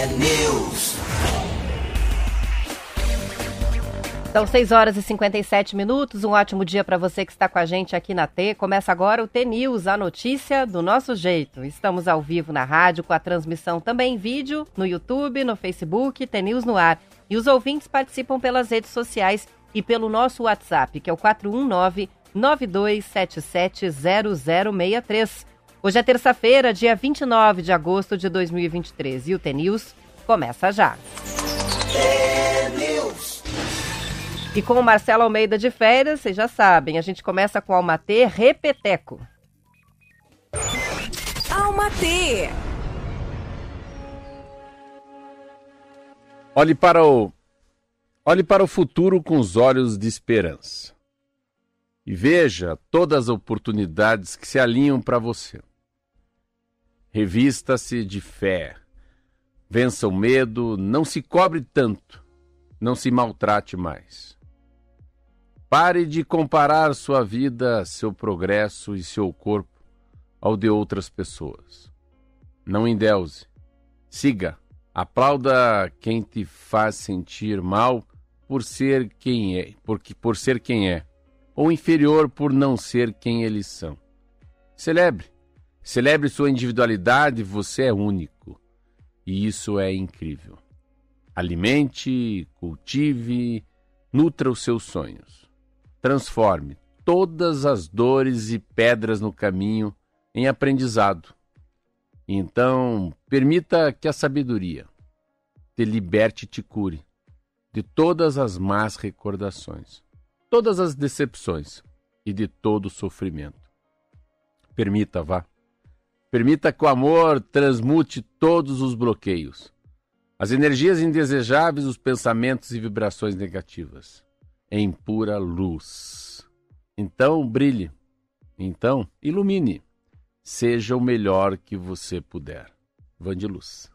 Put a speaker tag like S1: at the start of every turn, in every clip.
S1: T-News.
S2: São 6 horas e 57 minutos. Um ótimo dia para você que está com a gente aqui na T. Começa agora o T News, a notícia do nosso jeito. Estamos ao vivo na rádio com a transmissão também em vídeo no YouTube, no Facebook, T News no ar. E os ouvintes participam pelas redes sociais e pelo nosso WhatsApp, que é o 419 92770063. Hoje é terça-feira, dia 29 de agosto de 2023 e o T News começa já. E com o Marcelo Almeida de férias, vocês já sabem, a gente começa com Almatê Repeteco.
S3: Almatê!
S4: Olhe para o Olhe para o futuro com os olhos de esperança. E veja todas as oportunidades que se alinham para você. Revista-se de fé. Vença o medo, não se cobre tanto, não se maltrate mais. Pare de comparar sua vida, seu progresso e seu corpo ao de outras pessoas. Não endeuse. Siga. Aplauda quem te faz sentir mal por ser quem é, porque por ser quem é, ou inferior por não ser quem eles são. Celebre. Celebre sua individualidade, você é único. E isso é incrível. Alimente, cultive, nutra os seus sonhos transforme todas as dores e pedras no caminho em aprendizado. Então, permita que a sabedoria te liberte e te cure de todas as más recordações, todas as decepções e de todo o sofrimento. Permita, vá. Permita que o amor transmute todos os bloqueios, as energias indesejáveis, os pensamentos e vibrações negativas em pura luz. Então brilhe, então ilumine, seja o melhor que você puder. Vã de luz.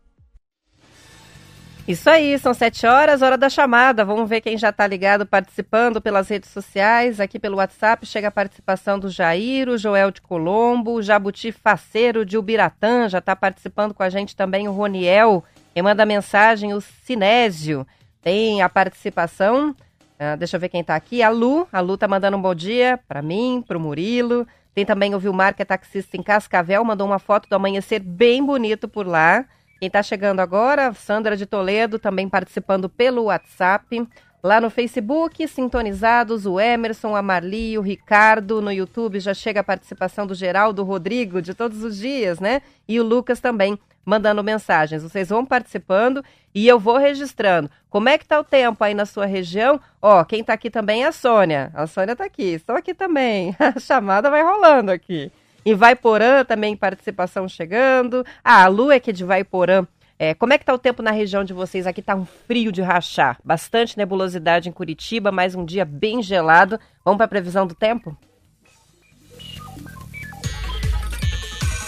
S2: Isso aí, são sete horas, hora da chamada. Vamos ver quem já está ligado participando pelas redes sociais. Aqui pelo WhatsApp chega a participação do Jair, o Joel de Colombo, o Jabuti Faceiro de Ubiratã, já está participando com a gente também o Roniel. Quem manda mensagem, o Sinésio. Tem a participação Uh, deixa eu ver quem tá aqui. A Lu. A Lu tá mandando um bom dia para mim, pro Murilo. Tem também o Vilmar, que é taxista em Cascavel, mandou uma foto do amanhecer bem bonito por lá. Quem tá chegando agora, Sandra de Toledo, também participando pelo WhatsApp. Lá no Facebook, sintonizados, o Emerson, a Marli, o Ricardo. No YouTube já chega a participação do Geraldo Rodrigo, de todos os dias, né? E o Lucas também mandando mensagens. Vocês vão participando e eu vou registrando. Como é que tá o tempo aí na sua região? Ó, quem tá aqui também é a Sônia. A Sônia tá aqui. Estou aqui também. A chamada vai rolando aqui. Em Vaiporã também participação chegando. Ah, a Lu é que é de Vaiporã. É, como é que tá o tempo na região de vocês? Aqui tá um frio de rachar. Bastante nebulosidade em Curitiba, mais um dia bem gelado. Vamos para a previsão do tempo?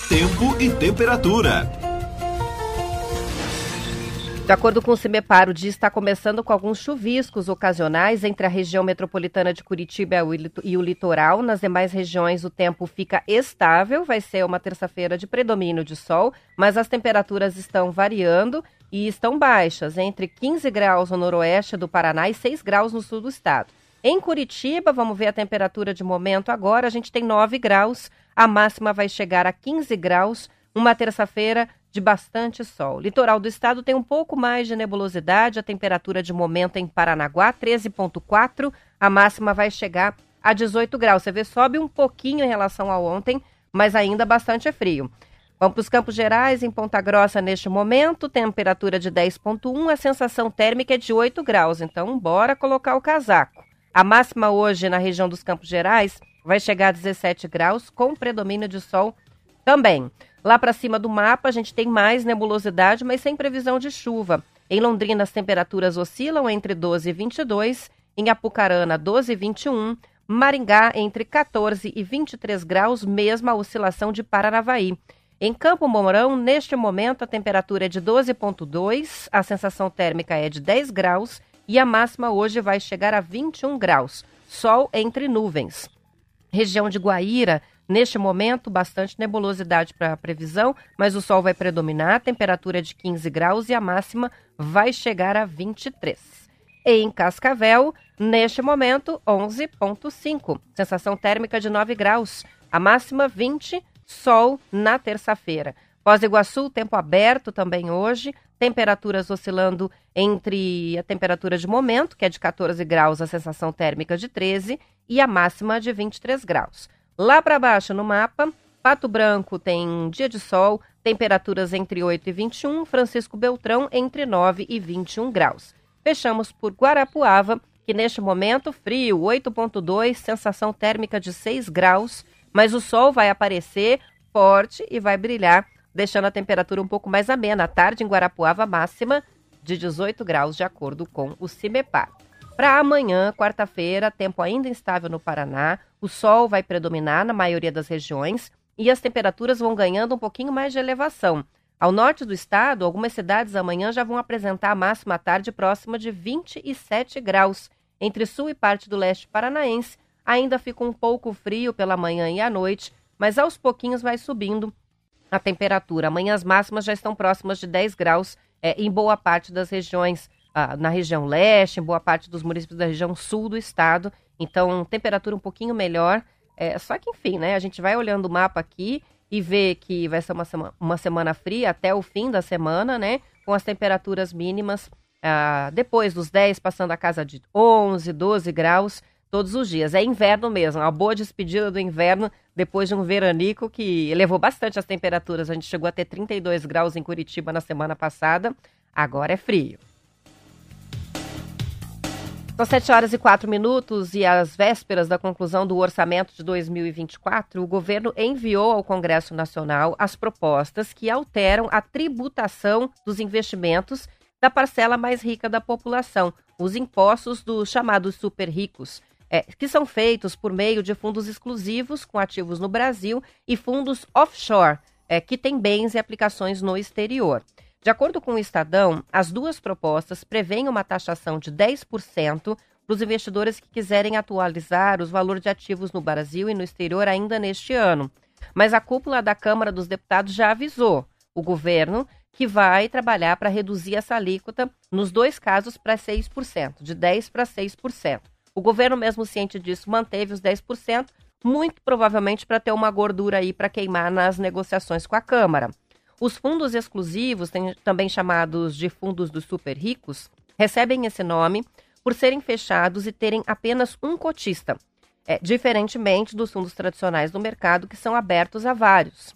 S1: Tempo e temperatura.
S2: De acordo com o CIMEPAR, o dia está começando com alguns chuviscos ocasionais entre a região metropolitana de Curitiba e o litoral. Nas demais regiões, o tempo fica estável. Vai ser uma terça-feira de predomínio de sol, mas as temperaturas estão variando e estão baixas, entre 15 graus no noroeste do Paraná e 6 graus no sul do estado. Em Curitiba, vamos ver a temperatura de momento agora, a gente tem 9 graus, a máxima vai chegar a 15 graus, uma terça-feira de bastante sol. Litoral do estado tem um pouco mais de nebulosidade, a temperatura de momento em Paranaguá, 13,4, a máxima vai chegar a 18 graus. Você vê, sobe um pouquinho em relação a ontem, mas ainda bastante frio. Vamos para os Campos Gerais, em Ponta Grossa, neste momento, temperatura de 10,1, a sensação térmica é de 8 graus, então bora colocar o casaco. A máxima hoje na região dos Campos Gerais vai chegar a 17 graus, com predomínio de sol também. Lá para cima do mapa, a gente tem mais nebulosidade, mas sem previsão de chuva. Em Londrina, as temperaturas oscilam entre 12 e 22, em Apucarana, 12 e 21, Maringá, entre 14 e 23 graus, mesma oscilação de Paranavaí. Em Campo Mourão, neste momento, a temperatura é de 12,2, a sensação térmica é de 10 graus e a máxima hoje vai chegar a 21 graus. Sol entre nuvens. Região de Guaíra, Neste momento, bastante nebulosidade para a previsão, mas o sol vai predominar, a temperatura é de 15 graus e a máxima vai chegar a 23. Em Cascavel, neste momento, 11,5. Sensação térmica de 9 graus. A máxima 20, sol na terça-feira. Do Iguaçu, tempo aberto também hoje, temperaturas oscilando entre a temperatura de momento, que é de 14 graus, a sensação térmica de 13, e a máxima de 23 graus. Lá para baixo no mapa, Pato Branco tem dia de sol, temperaturas entre 8 e 21, Francisco Beltrão entre 9 e 21 graus. Fechamos por Guarapuava, que neste momento frio, 8.2, sensação térmica de 6 graus, mas o sol vai aparecer forte e vai brilhar deixando a temperatura um pouco mais amena. À tarde, em Guarapuava, máxima de 18 graus, de acordo com o CIMEPAR. Para amanhã, quarta-feira, tempo ainda instável no Paraná, o sol vai predominar na maioria das regiões e as temperaturas vão ganhando um pouquinho mais de elevação. Ao norte do estado, algumas cidades amanhã já vão apresentar a máxima tarde próxima de 27 graus. Entre sul e parte do leste paranaense, ainda fica um pouco frio pela manhã e à noite, mas aos pouquinhos vai subindo a temperatura. Amanhã as máximas já estão próximas de 10 graus é, em boa parte das regiões, na região leste, em boa parte dos municípios da região sul do estado. Então, temperatura um pouquinho melhor. É, só que, enfim, né? A gente vai olhando o mapa aqui e vê que vai ser uma semana, uma semana fria até o fim da semana, né? Com as temperaturas mínimas ah, depois dos 10, passando a casa de 11, 12 graus todos os dias. É inverno mesmo, uma boa despedida do inverno depois de um veranico que elevou bastante as temperaturas. A gente chegou a ter 32 graus em Curitiba na semana passada, agora é frio. São 7 horas e 4 minutos e às vésperas da conclusão do orçamento de 2024, o governo enviou ao Congresso Nacional as propostas que alteram a tributação dos investimentos da parcela mais rica da população, os impostos dos chamados super ricos é, que são feitos por meio de fundos exclusivos com ativos no Brasil e fundos offshore, é, que têm bens e aplicações no exterior. De acordo com o Estadão, as duas propostas prevêem uma taxação de 10% para os investidores que quiserem atualizar os valores de ativos no Brasil e no exterior ainda neste ano. Mas a cúpula da Câmara dos Deputados já avisou o governo que vai trabalhar para reduzir essa alíquota nos dois casos para 6%, de 10% para 6%. O governo, mesmo ciente disso, manteve os 10%, muito provavelmente para ter uma gordura aí para queimar nas negociações com a Câmara. Os fundos exclusivos, também chamados de fundos dos super ricos, recebem esse nome por serem fechados e terem apenas um cotista, é, diferentemente dos fundos tradicionais do mercado, que são abertos a vários.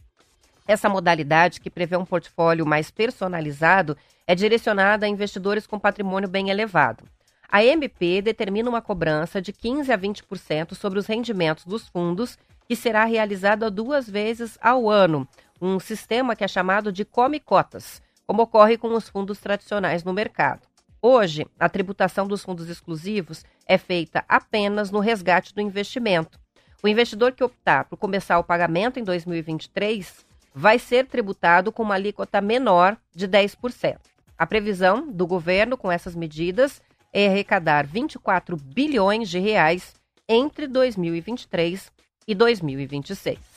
S2: Essa modalidade, que prevê um portfólio mais personalizado, é direcionada a investidores com patrimônio bem elevado. A MP determina uma cobrança de 15 a 20% sobre os rendimentos dos fundos, que será realizada duas vezes ao ano, um sistema que é chamado de come-cotas, como ocorre com os fundos tradicionais no mercado. Hoje, a tributação dos fundos exclusivos é feita apenas no resgate do investimento. O investidor que optar por começar o pagamento em 2023 vai ser tributado com uma alíquota menor de 10%. A previsão do governo com essas medidas é arrecadar 24 bilhões de reais entre 2023 e 2026.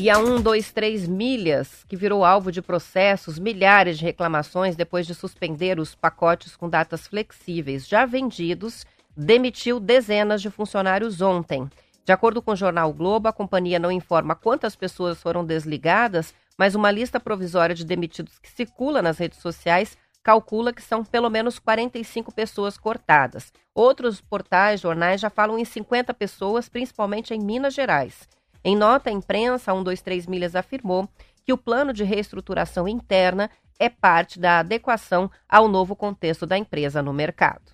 S2: E a 123 Milhas, que virou alvo de processos, milhares de reclamações depois de suspender os pacotes com datas flexíveis já vendidos, demitiu dezenas de funcionários ontem. De acordo com o jornal Globo, a companhia não informa quantas pessoas foram desligadas, mas uma lista provisória de demitidos que circula nas redes sociais calcula que são pelo menos 45 pessoas cortadas. Outros portais, jornais já falam em 50 pessoas, principalmente em Minas Gerais. Em nota, a imprensa 123 Milhas afirmou que o plano de reestruturação interna é parte da adequação ao novo contexto da empresa no mercado.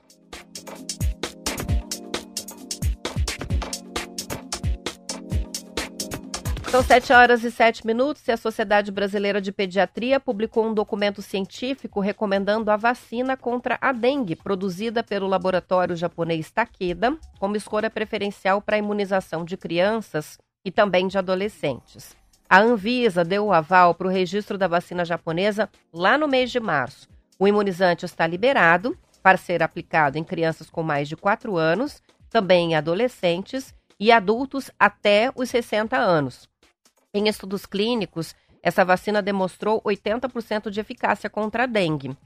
S2: São 7 horas e 7 minutos e a Sociedade Brasileira de Pediatria publicou um documento científico recomendando a vacina contra a dengue, produzida pelo laboratório japonês Takeda, como escolha preferencial para a imunização de crianças e também de adolescentes. A Anvisa deu o aval para o registro da vacina japonesa lá no mês de março. O imunizante está liberado para ser aplicado em crianças com mais de 4 anos, também em adolescentes e adultos até os 60 anos. Em estudos clínicos, essa vacina demonstrou 80% de eficácia contra a dengue.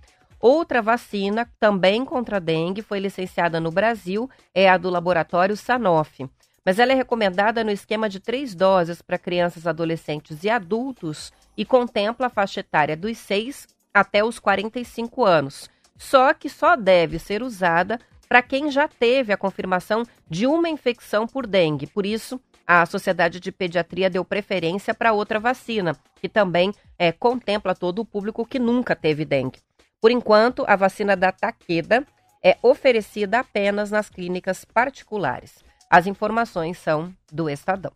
S2: Outra vacina, também contra a dengue, foi licenciada no Brasil, é a do laboratório Sanofi. Mas ela é recomendada no esquema de três doses para crianças, adolescentes e adultos e contempla a faixa etária dos 6 até os 45 anos. Só que só deve ser usada para quem já teve a confirmação de uma infecção por dengue. Por isso, a Sociedade de Pediatria deu preferência para outra vacina, que também é, contempla todo o público que nunca teve dengue. Por enquanto, a vacina da Takeda é oferecida apenas nas clínicas particulares. As informações são do Estadão.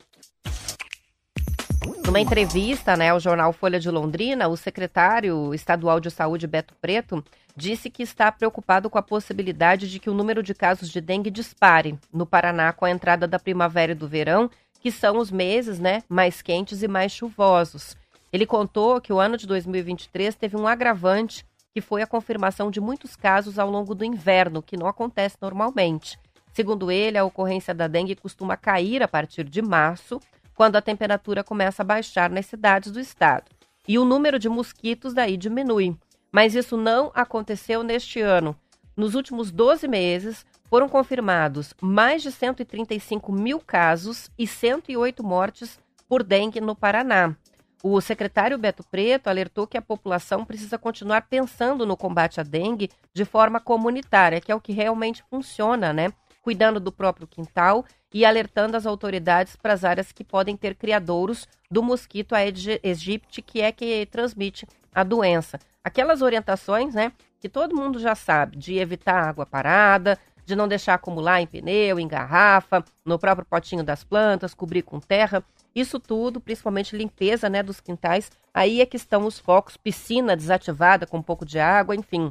S2: Numa entrevista né, ao jornal Folha de Londrina, o secretário estadual de saúde, Beto Preto, disse que está preocupado com a possibilidade de que o número de casos de dengue dispare no Paraná com a entrada da primavera e do verão, que são os meses né, mais quentes e mais chuvosos. Ele contou que o ano de 2023 teve um agravante que foi a confirmação de muitos casos ao longo do inverno, que não acontece normalmente. Segundo ele, a ocorrência da dengue costuma cair a partir de março, quando a temperatura começa a baixar nas cidades do estado. E o número de mosquitos daí diminui. Mas isso não aconteceu neste ano. Nos últimos 12 meses, foram confirmados mais de 135 mil casos e 108 mortes por dengue no Paraná. O secretário Beto Preto alertou que a população precisa continuar pensando no combate à dengue de forma comunitária, que é o que realmente funciona, né? Cuidando do próprio quintal e alertando as autoridades para as áreas que podem ter criadouros do mosquito Aedes aegypti, que é que transmite a doença. Aquelas orientações, né, que todo mundo já sabe, de evitar água parada, de não deixar acumular em pneu, em garrafa, no próprio potinho das plantas, cobrir com terra. Isso tudo, principalmente limpeza né, dos quintais, aí é que estão os focos, piscina desativada com um pouco de água, enfim.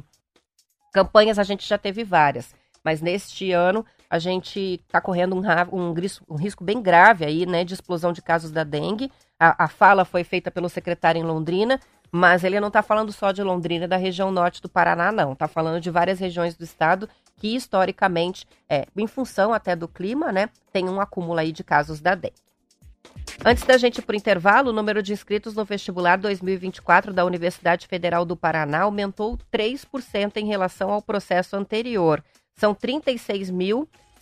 S2: Campanhas a gente já teve várias, mas neste ano a gente está correndo um, um, um, risco bem grave aí, né, de explosão de casos da dengue. A, a fala foi feita pelo secretário em Londrina, mas ele não está falando só de Londrina, da região norte do Paraná, não. Está falando de várias regiões do estado que, historicamente, é, em função até do clima, né, tem um acúmulo aí de casos da dengue. Antes da gente ir para o intervalo, o número de inscritos no vestibular 2024 da Universidade Federal do Paraná aumentou 3% em relação ao processo anterior. São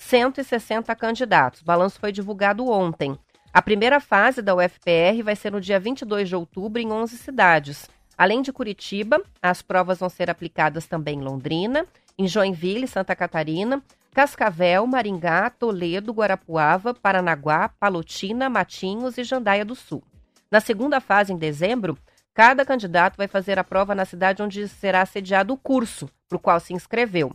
S2: 36.160 candidatos. O balanço foi divulgado ontem. A primeira fase da UFPR vai ser no dia 22 de outubro em 11 cidades. Além de Curitiba, as provas vão ser aplicadas também em Londrina, em Joinville, Santa Catarina, Cascavel, Maringá, Toledo, Guarapuava, Paranaguá, Palotina, Matinhos e Jandaia do Sul. Na segunda fase, em dezembro, cada candidato vai fazer a prova na cidade onde será sediado o curso para o qual se inscreveu.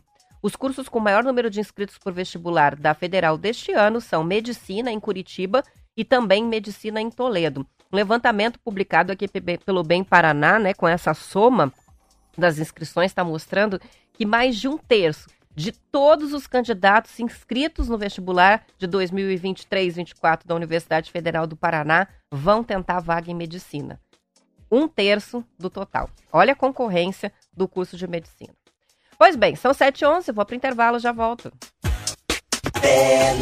S2: Os cursos com maior número de inscritos por vestibular da Federal deste ano são Medicina em Curitiba e também Medicina em Toledo. Um levantamento publicado aqui pelo Bem Paraná, né, com essa soma das inscrições, está mostrando que mais de um terço de todos os candidatos inscritos no vestibular de 2023-24 da Universidade Federal do Paraná vão tentar vaga em medicina. Um terço do total. Olha a concorrência do curso de medicina. Pois bem, são 7h11, vou para o intervalo, já volto. É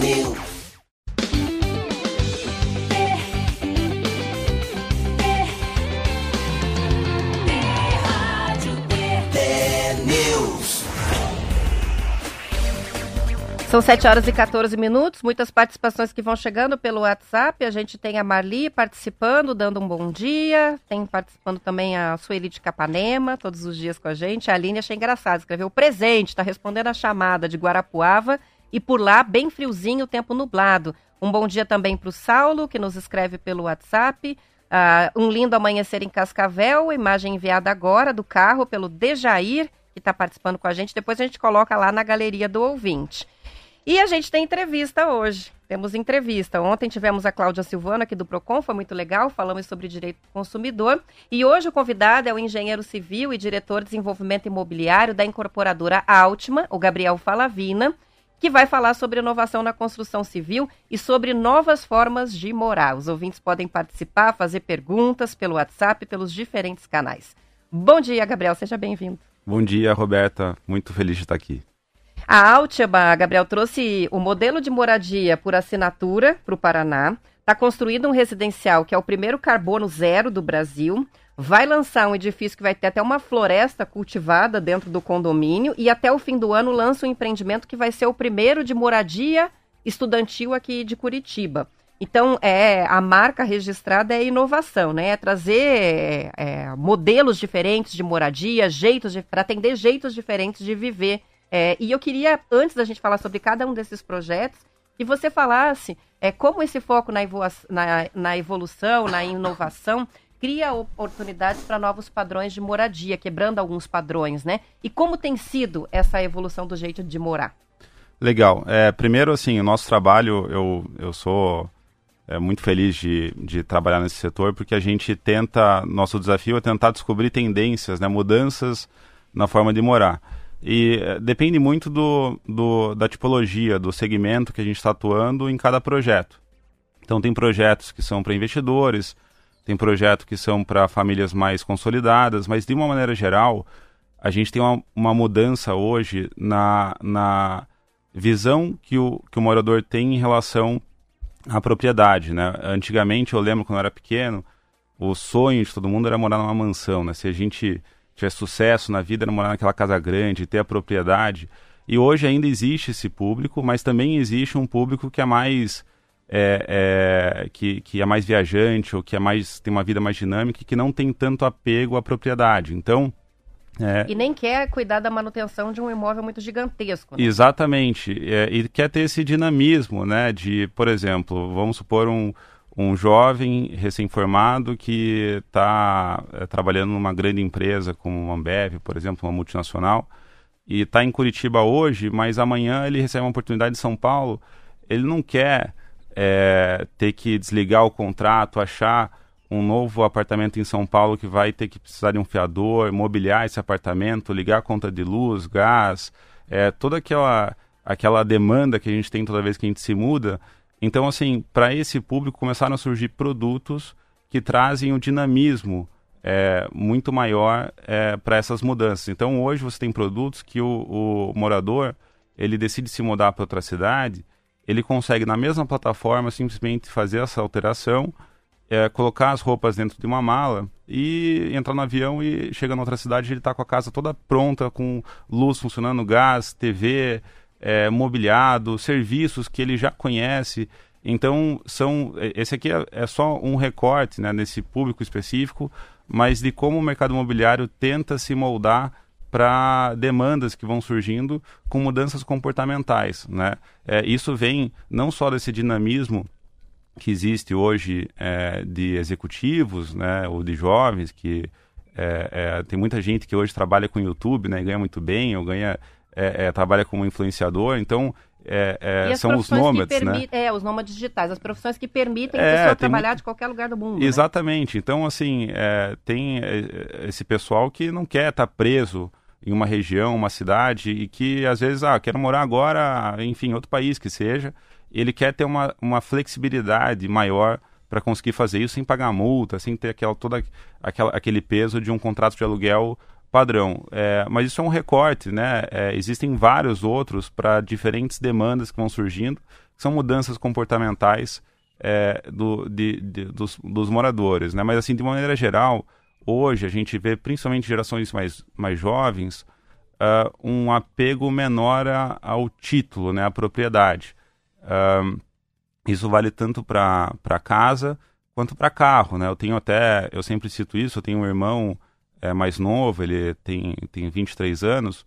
S2: São 7 horas e 14 minutos, muitas participações que vão chegando pelo WhatsApp. A gente tem a Marli participando, dando um bom dia. Tem participando também a Sueli de Capanema, todos os dias com a gente. A Aline achei engraçado, escreveu presente, está respondendo a chamada de Guarapuava. E por lá, bem friozinho, tempo nublado. Um bom dia também para o Saulo, que nos escreve pelo WhatsApp. Uh, um lindo amanhecer em Cascavel, imagem enviada agora do carro pelo Dejair, que está participando com a gente. Depois a gente coloca lá na galeria do ouvinte. E a gente tem entrevista hoje. Temos entrevista. Ontem tivemos a Cláudia Silvana aqui do Procon, foi muito legal, falamos sobre direito do consumidor. E hoje o convidado é o engenheiro civil e diretor de desenvolvimento imobiliário da incorporadora Altima, o Gabriel Falavina, que vai falar sobre inovação na construção civil e sobre novas formas de morar. Os ouvintes podem participar, fazer perguntas pelo WhatsApp, pelos diferentes canais. Bom dia, Gabriel, seja bem-vindo.
S3: Bom dia, Roberta. Muito feliz de estar aqui.
S2: A Altiaba, Gabriel, trouxe o modelo de moradia por assinatura para o Paraná. Está construindo um residencial que é o primeiro carbono zero do Brasil. Vai lançar um edifício que vai ter até uma floresta cultivada dentro do condomínio. E até o fim do ano lança um empreendimento que vai ser o primeiro de moradia estudantil aqui de Curitiba. Então, é, a marca registrada é inovação, né? É trazer é, modelos diferentes de moradia, jeitos para atender jeitos diferentes de viver. É, e eu queria, antes da gente falar sobre cada um desses projetos, que você falasse é, como esse foco na, na, na evolução, na inovação, cria oportunidades para novos padrões de moradia, quebrando alguns padrões, né? E como tem sido essa evolução do jeito de morar?
S3: Legal. É, primeiro, assim, o nosso trabalho, eu, eu sou é, muito feliz de, de trabalhar nesse setor, porque a gente tenta, nosso desafio é tentar descobrir tendências, né, mudanças na forma de morar. E é, depende muito do, do, da tipologia, do segmento que a gente está atuando em cada projeto. Então, tem projetos que são para investidores, tem projetos que são para famílias mais consolidadas, mas de uma maneira geral, a gente tem uma, uma mudança hoje na, na visão que o, que o morador tem em relação à propriedade, né? Antigamente, eu lembro quando eu era pequeno, o sonho de todo mundo era morar numa mansão, né? Se a gente tivesse sucesso na vida, morar naquela casa grande, ter a propriedade. E hoje ainda existe esse público, mas também existe um público que é mais é, é, que, que é mais viajante ou que é mais tem uma vida mais dinâmica e que não tem tanto apego à propriedade. Então
S2: é. E nem quer cuidar da manutenção de um imóvel muito gigantesco.
S3: Né? Exatamente. É, e quer ter esse dinamismo, né? De, por exemplo, vamos supor um, um jovem recém-formado que está é, trabalhando numa grande empresa como uma Ambev, por exemplo, uma multinacional, e está em Curitiba hoje, mas amanhã ele recebe uma oportunidade em São Paulo. Ele não quer é, ter que desligar o contrato, achar um novo apartamento em São Paulo que vai ter que precisar de um fiador, mobiliar esse apartamento, ligar a conta de luz, gás, é, toda aquela, aquela demanda que a gente tem toda vez que a gente se muda. Então, assim, para esse público começaram a surgir produtos que trazem um dinamismo é, muito maior é, para essas mudanças. Então, hoje você tem produtos que o, o morador ele decide se mudar para outra cidade, ele consegue na mesma plataforma simplesmente fazer essa alteração é, colocar as roupas dentro de uma mala e entrar no avião e chega na outra cidade ele está com a casa toda pronta, com luz funcionando, gás, TV, é, mobiliado, serviços que ele já conhece. Então, são esse aqui é, é só um recorte né, nesse público específico, mas de como o mercado imobiliário tenta se moldar para demandas que vão surgindo com mudanças comportamentais. Né? É, isso vem não só desse dinamismo que existe hoje é, de executivos, né, ou de jovens que é, é, tem muita gente que hoje trabalha com YouTube, né, ganha muito bem, ou ganha é, é, trabalha como influenciador, então é, são os nômades, né?
S2: É, os nômades digitais, as profissões que permitem a pessoa trabalhar muito... de qualquer lugar do mundo.
S3: Né? Exatamente. Né? Então, assim, tem esse pessoal que não quer estar tá preso em uma região, uma cidade, e que às vezes, ah, quero morar agora, enfim, em outro país que seja, ele quer ter uma, uma flexibilidade maior para conseguir fazer isso sem pagar multa, sem ter aquela, toda aquela, aquele peso de um contrato de aluguel padrão. É, mas isso é um recorte, né? É, existem vários outros para diferentes demandas que vão surgindo, que são mudanças comportamentais é, do, de, de, dos, dos, moradores, né? Mas assim, de maneira geral, hoje a gente vê, principalmente gerações mais, mais jovens, uh, um apego menor a, ao título, né? À propriedade. Um, isso vale tanto para casa quanto para carro, né? Eu tenho até, eu sempre cito isso, eu tenho um irmão é, mais novo, ele tem, tem 23 anos,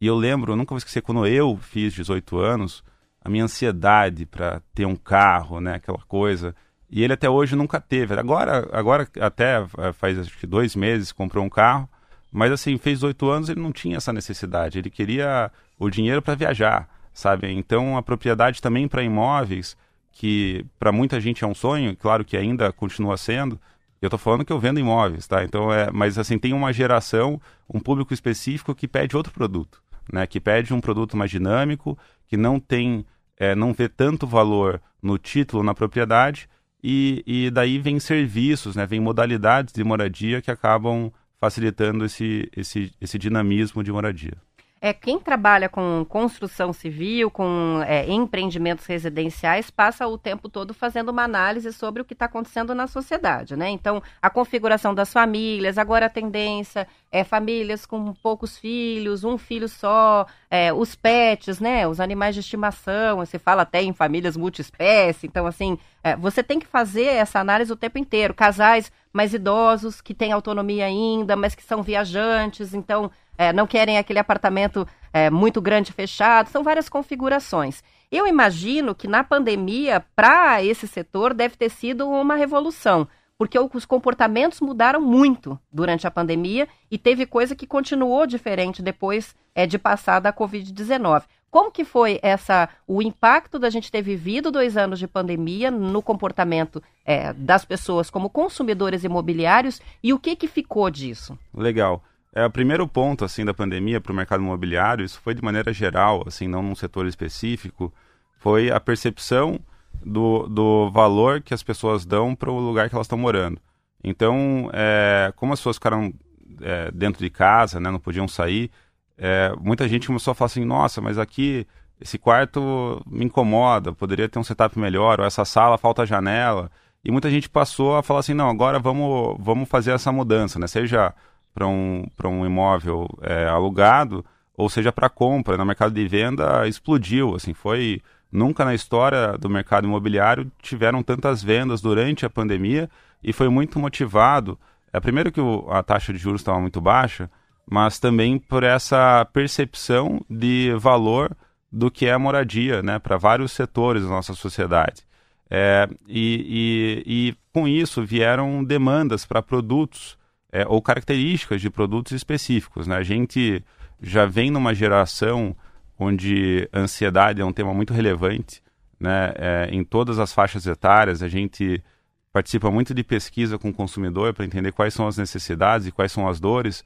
S3: e eu lembro, eu nunca vou esquecer, quando eu fiz 18 anos, a minha ansiedade para ter um carro, né? Aquela coisa. E ele até hoje nunca teve. Agora, agora até faz acho que dois meses comprou um carro, mas assim, fez oito anos ele não tinha essa necessidade. Ele queria o dinheiro para viajar sabe? Então a propriedade também para imóveis, que para muita gente é um sonho, claro que ainda continua sendo. Eu estou falando que eu vendo imóveis, tá? Então é, mas assim tem uma geração, um público específico que pede outro produto, né? Que pede um produto mais dinâmico, que não tem, é, não vê tanto valor no título, na propriedade. E, e daí vem serviços, né? Vem modalidades de moradia que acabam facilitando esse, esse, esse dinamismo de moradia.
S2: É, quem trabalha com construção civil, com é, empreendimentos residenciais, passa o tempo todo fazendo uma análise sobre o que está acontecendo na sociedade, né? Então, a configuração das famílias, agora a tendência é famílias com poucos filhos, um filho só, é, os pets, né? Os animais de estimação, você fala até em famílias multiespécie, então, assim, é, você tem que fazer essa análise o tempo inteiro. Casais mais idosos, que têm autonomia ainda, mas que são viajantes, então é, não querem aquele apartamento é, muito grande fechado, são várias configurações. Eu imagino que na pandemia, para esse setor, deve ter sido uma revolução, porque os comportamentos mudaram muito durante a pandemia e teve coisa que continuou diferente depois é, de passar da Covid-19. Como que foi essa o impacto da gente ter vivido dois anos de pandemia no comportamento é, das pessoas como consumidores imobiliários e o que que ficou disso?
S3: Legal. É, o primeiro ponto assim da pandemia para o mercado imobiliário, isso foi de maneira geral, assim, não num setor específico, foi a percepção do, do valor que as pessoas dão para o lugar que elas estão morando. Então, é, como as pessoas ficaram é, dentro de casa, né, não podiam sair, é, muita gente começou a falar assim: nossa, mas aqui esse quarto me incomoda, poderia ter um setup melhor, ou essa sala falta janela. E muita gente passou a falar assim: não, agora vamos, vamos fazer essa mudança, né? seja para um, um imóvel é, alugado, ou seja para compra. No mercado de venda explodiu, assim, foi nunca na história do mercado imobiliário tiveram tantas vendas durante a pandemia e foi muito motivado. É primeiro que o, a taxa de juros estava muito baixa, mas também por essa percepção de valor do que é a moradia, né, para vários setores da nossa sociedade. É, e, e, e com isso vieram demandas para produtos é, ou características de produtos específicos. Né? A gente já vem numa geração onde ansiedade é um tema muito relevante né? É, em todas as faixas etárias. A gente participa muito de pesquisa com o consumidor para entender quais são as necessidades e quais são as dores.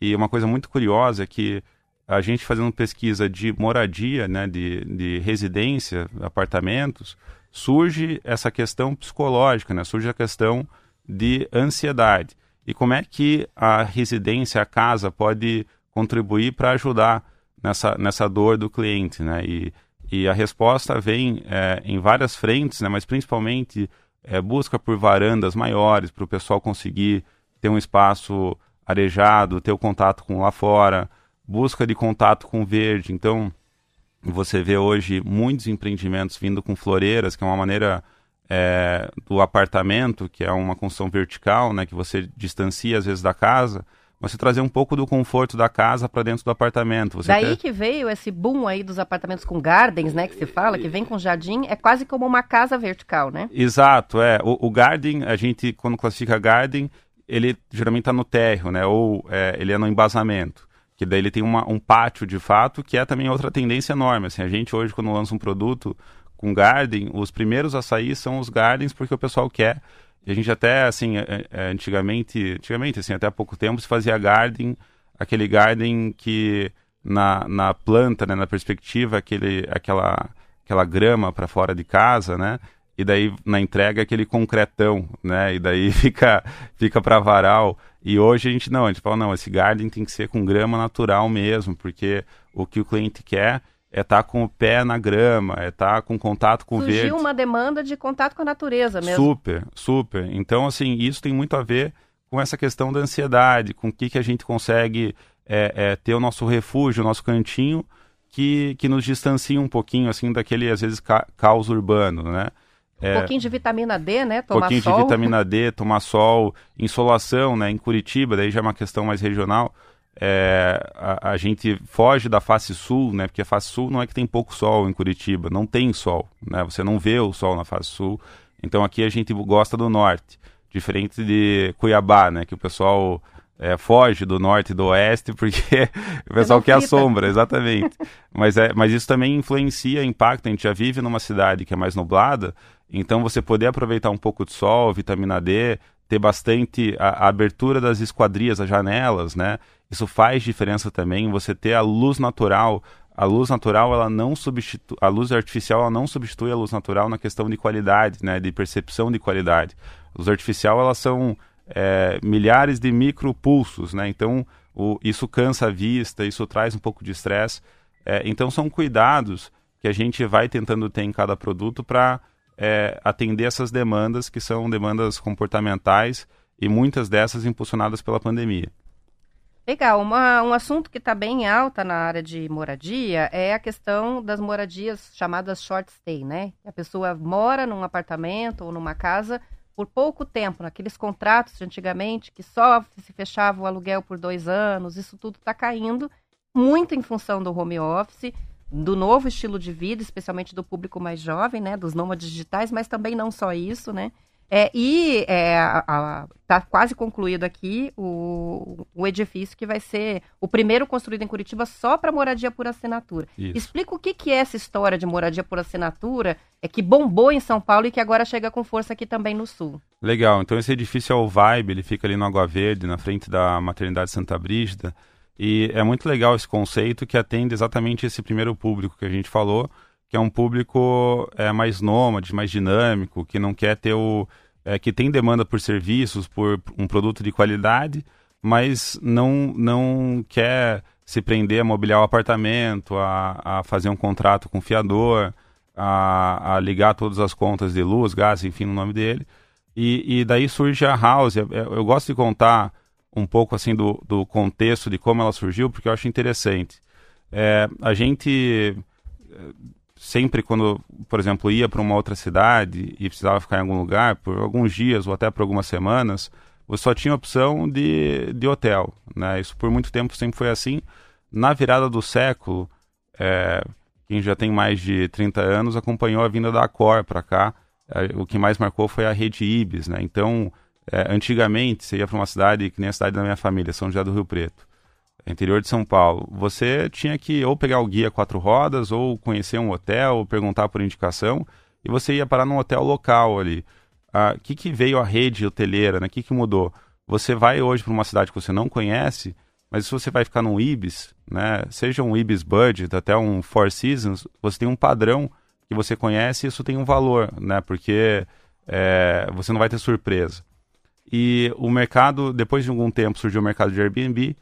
S3: E uma coisa muito curiosa é que a gente fazendo pesquisa de moradia, né, de, de residência, apartamentos, surge essa questão psicológica, né, surge a questão de ansiedade e como é que a residência, a casa, pode contribuir para ajudar nessa, nessa dor do cliente, né? E, e a resposta vem é, em várias frentes, né? Mas principalmente é, busca por varandas maiores para o pessoal conseguir ter um espaço arejado, ter o contato com lá fora, busca de contato com verde. Então, você vê hoje muitos empreendimentos vindo com floreiras, que é uma maneira é, do apartamento, que é uma construção vertical, né, que você distancia às vezes da casa, você trazer um pouco do conforto da casa para dentro do apartamento. Você
S2: Daí
S3: ter...
S2: que veio esse boom aí dos apartamentos com gardens, né, que se fala, que vem com jardim, é quase como uma casa vertical, né?
S3: Exato, é. O, o garden, a gente, quando classifica garden, ele geralmente está no térreo, né, ou é, ele é no embasamento. Que daí ele tem uma, um pátio de fato, que é também outra tendência enorme. Assim, a gente hoje, quando lança um produto, com Garden, os primeiros a sair são os Gardens porque o pessoal quer. E a gente até, assim, é, é, antigamente, antigamente, assim, até há pouco tempo se fazia Garden, aquele Garden que na, na planta, né, na perspectiva, aquele, aquela, aquela grama para fora de casa, né? E daí na entrega aquele concretão, né? E daí fica fica para varal. E hoje a gente não, a gente fala não, esse garden tem que ser com grama natural mesmo, porque o que o cliente quer é estar tá com o pé na grama, é estar tá com contato com
S2: Surgiu
S3: o verde.
S2: uma demanda de contato com a natureza mesmo.
S3: Super, super. Então, assim, isso tem muito a ver com essa questão da ansiedade, com o que, que a gente consegue é, é, ter o nosso refúgio, o nosso cantinho, que, que nos distancia um pouquinho, assim, daquele, às vezes, ca caos urbano, né?
S2: É, um pouquinho de vitamina D, né? Tomar
S3: pouquinho
S2: sol.
S3: de vitamina D, tomar sol, insolação, né? Em Curitiba, daí já é uma questão mais regional é, a, a, gente foge da face sul, né? Porque a face sul não é que tem pouco sol em Curitiba, não tem sol, né? Você não vê o sol na face sul. Então aqui a gente gosta do norte, diferente de Cuiabá, né? Que o pessoal é, foge do norte e do oeste porque o pessoal quer a sombra, exatamente. mas, é, mas isso também influencia, impacta. A gente já vive numa cidade que é mais nublada, então você poder aproveitar um pouco de sol, vitamina D, ter bastante a, a abertura das esquadrias, as janelas, né? Isso faz diferença também. Você ter a luz natural. A luz natural, ela não substitui, a luz artificial, ela não substitui a luz natural na questão de qualidade, né? De percepção de qualidade. A luz artificial, elas são é, milhares de micropulsos, né? Então, o, isso cansa a vista, isso traz um pouco de estresse. É, então são cuidados que a gente vai tentando ter em cada produto para é, atender essas demandas que são demandas comportamentais e muitas dessas impulsionadas pela pandemia.
S2: Legal. Uma, um assunto que está bem alta na área de moradia é a questão das moradias chamadas short stay, né? A pessoa mora num apartamento ou numa casa por pouco tempo, naqueles contratos de antigamente que só se fechava o aluguel por dois anos, isso tudo está caindo muito em função do home office, do novo estilo de vida, especialmente do público mais jovem, né, dos nômades digitais, mas também não só isso, né, é, e está é, quase concluído aqui o, o, edifício que vai ser o primeiro construído em Curitiba só para moradia por assinatura. Isso. Explica o que, que é essa história de moradia por assinatura, é que bombou em São Paulo e que agora chega com força aqui também no Sul.
S3: Legal, então esse edifício é o Vibe, ele fica ali no Água Verde, na frente da Maternidade Santa Brígida, e é muito legal esse conceito que atende exatamente esse primeiro público que a gente falou, que é um público é, mais nômade, mais dinâmico, que não quer ter o. É, que tem demanda por serviços, por um produto de qualidade, mas não, não quer se prender a mobiliar o apartamento, a, a fazer um contrato com o fiador, a, a ligar todas as contas de luz, gás, enfim, no nome dele. E, e daí surge a House. Eu, eu gosto de contar um pouco assim do, do contexto de como ela surgiu, porque eu acho interessante. É, a gente sempre quando, por exemplo, ia para uma outra cidade e precisava ficar em algum lugar por alguns dias ou até por algumas semanas, você só tinha opção de, de hotel. Né? Isso por muito tempo sempre foi assim. Na virada do século, é, quem já tem mais de 30 anos acompanhou a vinda da Accor para cá. É, o que mais marcou foi a rede Ibis. Né? Então, é, antigamente, você ia para uma cidade que nem a cidade da minha família, São José do Rio Preto interior de São Paulo, você tinha que ou pegar o guia quatro rodas, ou conhecer um hotel, ou perguntar por indicação, e você ia parar num hotel local ali. O ah, que, que veio a rede hoteleira, né? O que, que mudou? Você vai hoje para uma cidade que você não conhece, mas se você vai ficar num Ibis, né? Seja um Ibis Budget, até um Four Seasons, você tem um padrão que você conhece e isso tem um valor, né? Porque é, você não vai ter surpresa. E o mercado, depois de algum tempo, surgiu o mercado de Airbnb,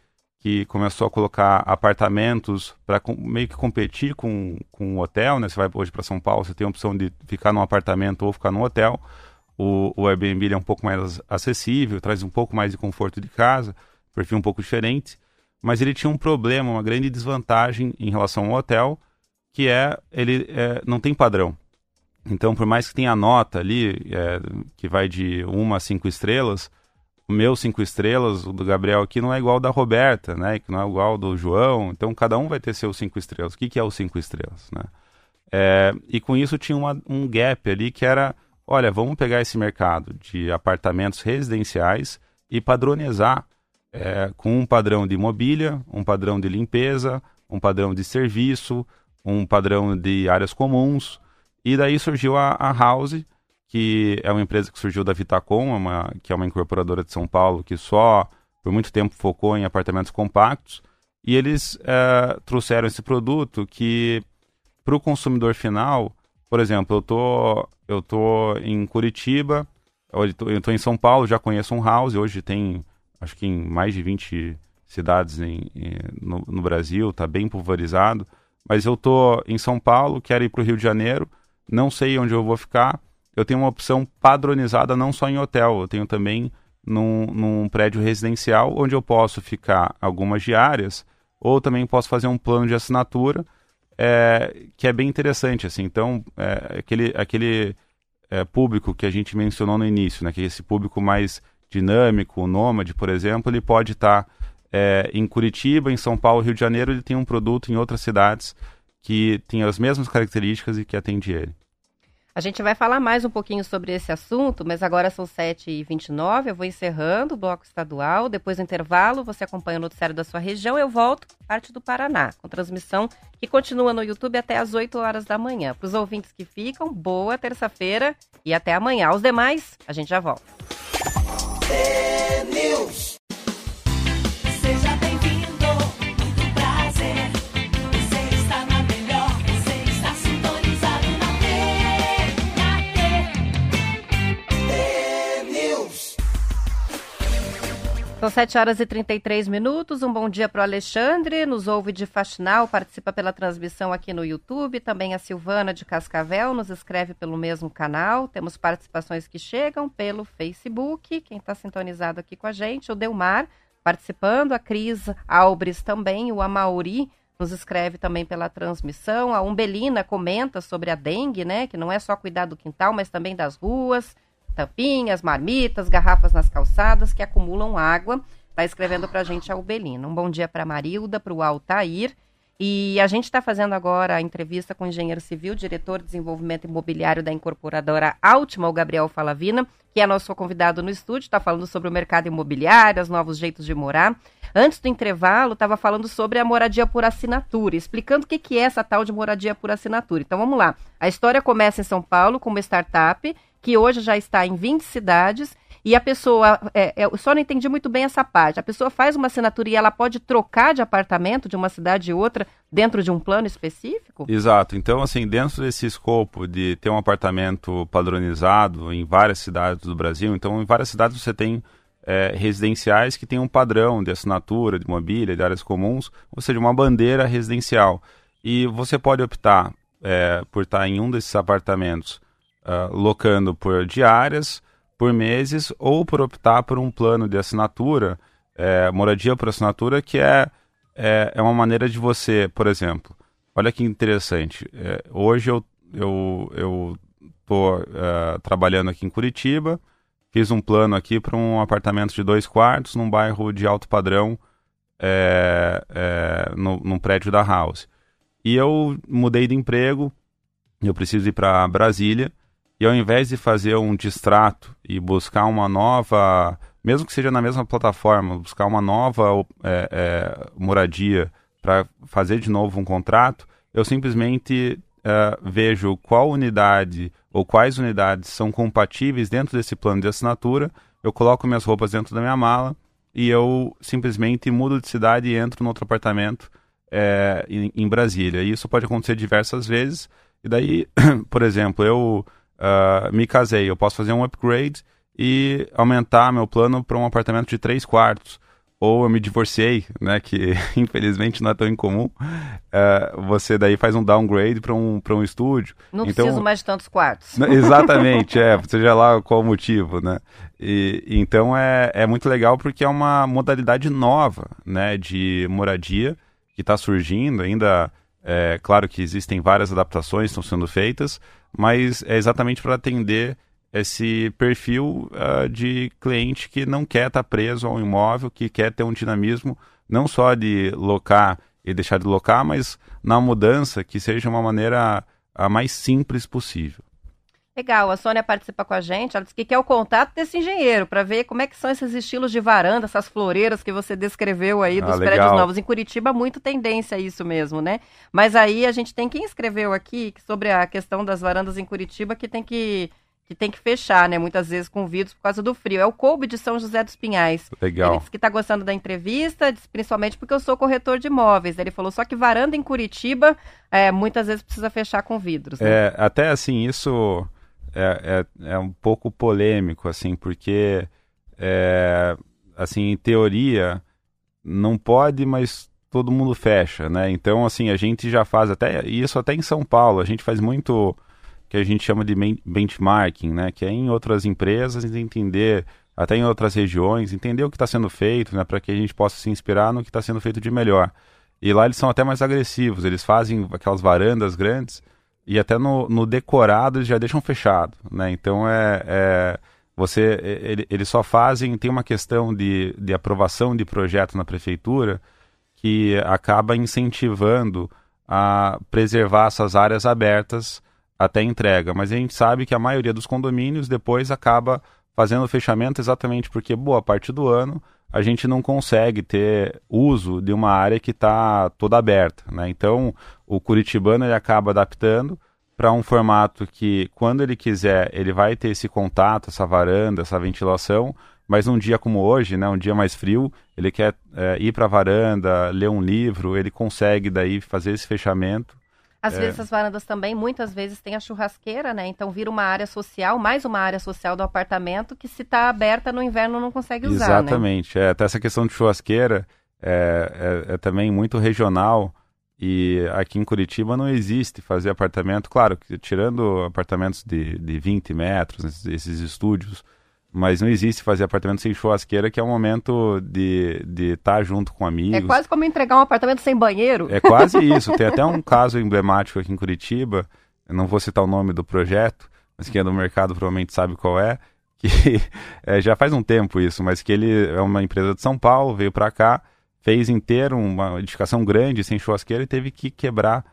S3: que começou a colocar apartamentos para meio que competir com, com o hotel, né? Você vai hoje para São Paulo, você tem a opção de ficar num apartamento ou ficar num hotel. O, o Airbnb é um pouco mais acessível, traz um pouco mais de conforto de casa, perfil um pouco diferente, mas ele tinha um problema, uma grande desvantagem em relação ao hotel, que é ele é, não tem padrão. Então, por mais que tenha nota ali, é, que vai de uma a cinco estrelas, o meu cinco estrelas, o do Gabriel aqui, não é igual ao da Roberta, né? Que não é igual ao do João. Então, cada um vai ter seus cinco estrelas. O que, que é os cinco estrelas, né? É, e com isso tinha uma, um gap ali que era, olha, vamos pegar esse mercado de apartamentos residenciais e padronizar é, com um padrão de mobília, um padrão de limpeza, um padrão de serviço, um padrão de áreas comuns. E daí surgiu a, a House, que é uma empresa que surgiu da Vitacom, uma, que é uma incorporadora de São Paulo, que só por muito tempo focou em apartamentos compactos. E eles é, trouxeram esse produto que, para o consumidor final, por exemplo, eu tô, eu tô em Curitiba, eu estou em São Paulo, já conheço um house, hoje tem, acho que em mais de 20 cidades em, em, no, no, Brasil, está bem pulverizado, mas eu estou em São Paulo, quero ir para o Rio de Janeiro, não sei onde eu vou ficar, eu tenho uma opção padronizada não só em hotel, eu tenho também num, num prédio residencial onde eu posso ficar algumas diárias ou também posso fazer um plano de assinatura é, que é bem interessante assim. Então é, aquele aquele é, público que a gente mencionou no início né que esse público mais dinâmico o nômade por exemplo ele pode estar tá, é, em Curitiba em São Paulo Rio de Janeiro ele tem um produto em outras cidades que tem as mesmas características e que atende ele
S2: a gente vai falar mais um pouquinho sobre esse assunto, mas agora são 7h29, eu vou encerrando o bloco estadual. Depois do intervalo, você acompanha o noticiário da sua região. Eu volto, parte do Paraná, com transmissão que continua no YouTube até às 8 horas da manhã. Para os ouvintes que ficam, boa terça-feira e até amanhã. Aos demais, a gente já volta. É São 7 horas e 33 minutos. Um bom dia para o Alexandre, nos ouve de Faxinal, participa pela transmissão aqui no YouTube. Também a Silvana de Cascavel nos escreve pelo mesmo canal. Temos participações que chegam pelo Facebook. Quem está sintonizado aqui com a gente, o Delmar participando, a Cris Albres também, o Amauri nos escreve também pela transmissão. A Umbelina comenta sobre a dengue, né? Que não é só cuidar do quintal, mas também das ruas tampinhas, marmitas, garrafas nas calçadas que acumulam água. Está escrevendo para a gente a Ubelina. Um bom dia para Marilda, para o Altair. E a gente está fazendo agora a entrevista com o engenheiro civil, diretor de desenvolvimento imobiliário da incorporadora Altima, o Gabriel Falavina, que é nosso convidado no estúdio, está falando sobre o mercado imobiliário, os novos jeitos de morar. Antes do intervalo, estava falando sobre a moradia por assinatura, explicando o que, que é essa tal de moradia por assinatura. Então vamos lá. A história começa em São Paulo com uma startup que hoje já está em 20 cidades, e a pessoa, é, é, eu só não entendi muito bem essa parte, a pessoa faz uma assinatura e ela pode trocar de apartamento de uma cidade e outra dentro de um plano específico?
S3: Exato, então assim, dentro desse escopo de ter um apartamento padronizado em várias cidades do Brasil, então em várias cidades você tem é, residenciais que têm um padrão de assinatura, de mobília, de áreas comuns, ou seja, uma bandeira residencial. E você pode optar é, por estar em um desses apartamentos uh, locando por diárias, por meses, ou por optar por um plano de assinatura, é, moradia por assinatura, que é, é, é, uma maneira de você, por exemplo, olha que interessante, é, hoje eu eu eu estou uh, trabalhando aqui em Curitiba, fiz um plano aqui para um apartamento de dois quartos num bairro de alto padrão, é, é, no, num prédio da House. E eu mudei de emprego, eu preciso ir para Brasília, e ao invés de fazer um distrato e buscar uma nova, mesmo que seja na mesma plataforma, buscar uma nova é, é, moradia para fazer de novo um contrato, eu simplesmente é, vejo qual unidade ou quais unidades são compatíveis dentro desse plano de assinatura, eu coloco minhas roupas dentro da minha mala e eu simplesmente mudo de cidade e entro no outro apartamento é, em, em Brasília. E isso pode acontecer diversas vezes. E daí, por exemplo, eu uh, me casei, eu posso fazer um upgrade e aumentar meu plano para um apartamento de três quartos. Ou eu me divorciei, né, que infelizmente não é tão incomum. Uh, você daí faz um downgrade para um, um estúdio.
S2: Não então, preciso mais de tantos quartos.
S3: Exatamente, é, seja lá qual o motivo, né? E, então é, é muito legal porque é uma modalidade nova, né, de moradia que está surgindo ainda é claro que existem várias adaptações que estão sendo feitas, mas é exatamente para atender esse perfil uh, de cliente que não quer estar tá preso a um imóvel, que quer ter um dinamismo não só de locar e deixar de locar, mas na mudança que seja uma maneira a mais simples possível.
S2: Legal, a Sônia participa com a gente, ela disse que quer o contato desse engenheiro para ver como é que são esses estilos de varanda, essas floreiras que você descreveu aí dos ah, prédios novos. Em Curitiba, muito tendência a isso mesmo, né? Mas aí a gente tem quem escreveu aqui sobre a questão das varandas em Curitiba que tem que que tem que fechar, né? Muitas vezes com vidros por causa do frio. É o Coube de São José dos Pinhais.
S3: Legal.
S2: Ele disse que está gostando da entrevista, principalmente porque eu sou corretor de imóveis. Ele falou só que varanda em Curitiba é, muitas vezes precisa fechar com vidros. Né?
S3: É, até assim, isso é, é, é um pouco polêmico, assim, porque, é, assim, em teoria, não pode, mas todo mundo fecha, né? Então, assim, a gente já faz até isso até em São Paulo, a gente faz muito que a gente chama de benchmarking, né? Que é em outras empresas entender, até em outras regiões, entender o que está sendo feito, né? Para que a gente possa se inspirar no que está sendo feito de melhor. E lá eles são até mais agressivos, eles fazem aquelas varandas grandes e até no, no decorado eles já deixam fechado, né? Então é, é você ele, eles só fazem tem uma questão de, de aprovação de projeto na prefeitura que acaba incentivando a preservar essas áreas abertas até entrega, mas a gente sabe que a maioria dos condomínios depois acaba fazendo fechamento exatamente porque boa parte do ano a gente não consegue ter uso de uma área que está toda aberta. Né? Então, o curitibano ele acaba adaptando para um formato que, quando ele quiser, ele vai ter esse contato, essa varanda, essa ventilação, mas num dia como hoje, né, um dia mais frio, ele quer é, ir para a varanda, ler um livro, ele consegue daí fazer esse fechamento
S2: Às
S3: É.
S2: vezes as varandas também, muitas vezes, tem a churrasqueira, né? Então vira uma área social, mais uma área social do apartamento, que se está aberta no inverno não consegue usar, né?
S3: Exatamente. É, até essa questão de churrasqueira é, é- é também muito regional e aqui em Curitiba não existe fazer apartamento. Claro, que tirando apartamentos de, de 20 metros, esses estúdios, mas não existe fazer apartamento sem churrasqueira, que é um momento de estar junto com amigos.
S2: É quase como entregar um apartamento sem banheiro.
S3: É quase isso. Tem até um caso emblemático aqui em Curitiba, eu não vou citar o nome do projeto, mas quem é do mercado provavelmente sabe qual é, que é, já faz um tempo isso, mas que ele é uma empresa de São Paulo, veio para cá, fez inteiro uma edificação grande, sem churrasqueira, e teve que quebrar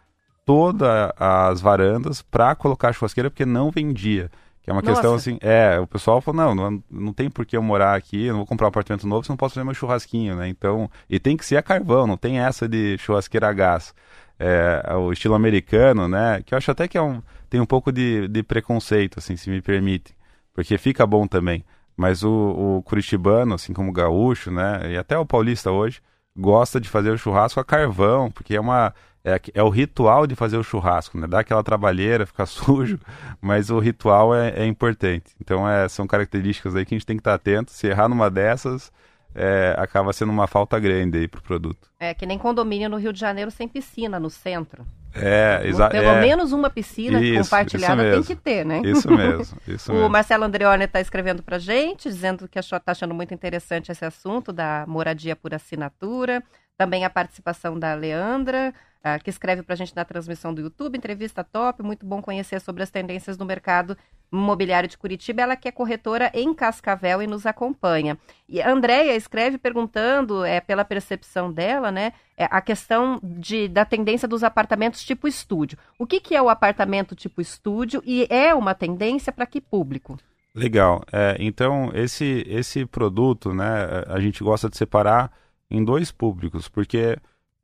S3: todas as varandas para colocar a churrasqueira, porque não vendia. Que é uma
S2: Nossa.
S3: questão assim, é, o pessoal falou, não, não, não tem por que eu morar aqui, eu não vou comprar um apartamento novo, se não posso fazer meu churrasquinho, né? Então, e tem que ser a carvão, não tem essa de churrasqueira a gás. É, o estilo americano, né? Que eu acho até que é um, tem um pouco de, de preconceito, assim, se me permite, porque fica bom também. Mas o, o curitibano, assim como o gaúcho, né? E até o paulista hoje, gosta de fazer o churrasco a carvão, porque é uma é, é o ritual de fazer o churrasco, né? Dá aquela trabalheira, fica sujo, mas o ritual é, é importante. Então é, são características aí que a gente tem que estar atento. Se errar numa dessas, é, acaba sendo uma falta grande aí pro produto.
S2: É que nem condomínio no Rio de Janeiro sem piscina no centro.
S3: É, exa
S2: Pelo
S3: é,
S2: menos uma piscina
S3: Isso,
S2: compartilhada
S3: isso
S2: tem que ter, né?
S3: Isso mesmo, isso
S2: O
S3: mesmo.
S2: Marcelo Andreoni está escrevendo para gente, dizendo que está achando muito interessante esse assunto da moradia por assinatura. Também a participação da Leandra, que escreve para a gente na transmissão do YouTube. Entrevista top, muito bom conhecer sobre as tendências do mercado imobiliário de Curitiba. Ela que é corretora em Cascavel e nos acompanha. E a Andréia escreve perguntando, é, pela percepção dela, né, é, a questão de, da tendência dos apartamentos tipo estúdio. O que, que é o apartamento tipo estúdio e é uma tendência para que público?
S3: Legal. É, então, esse, esse produto, né, a gente gosta de separar em dois públicos, porque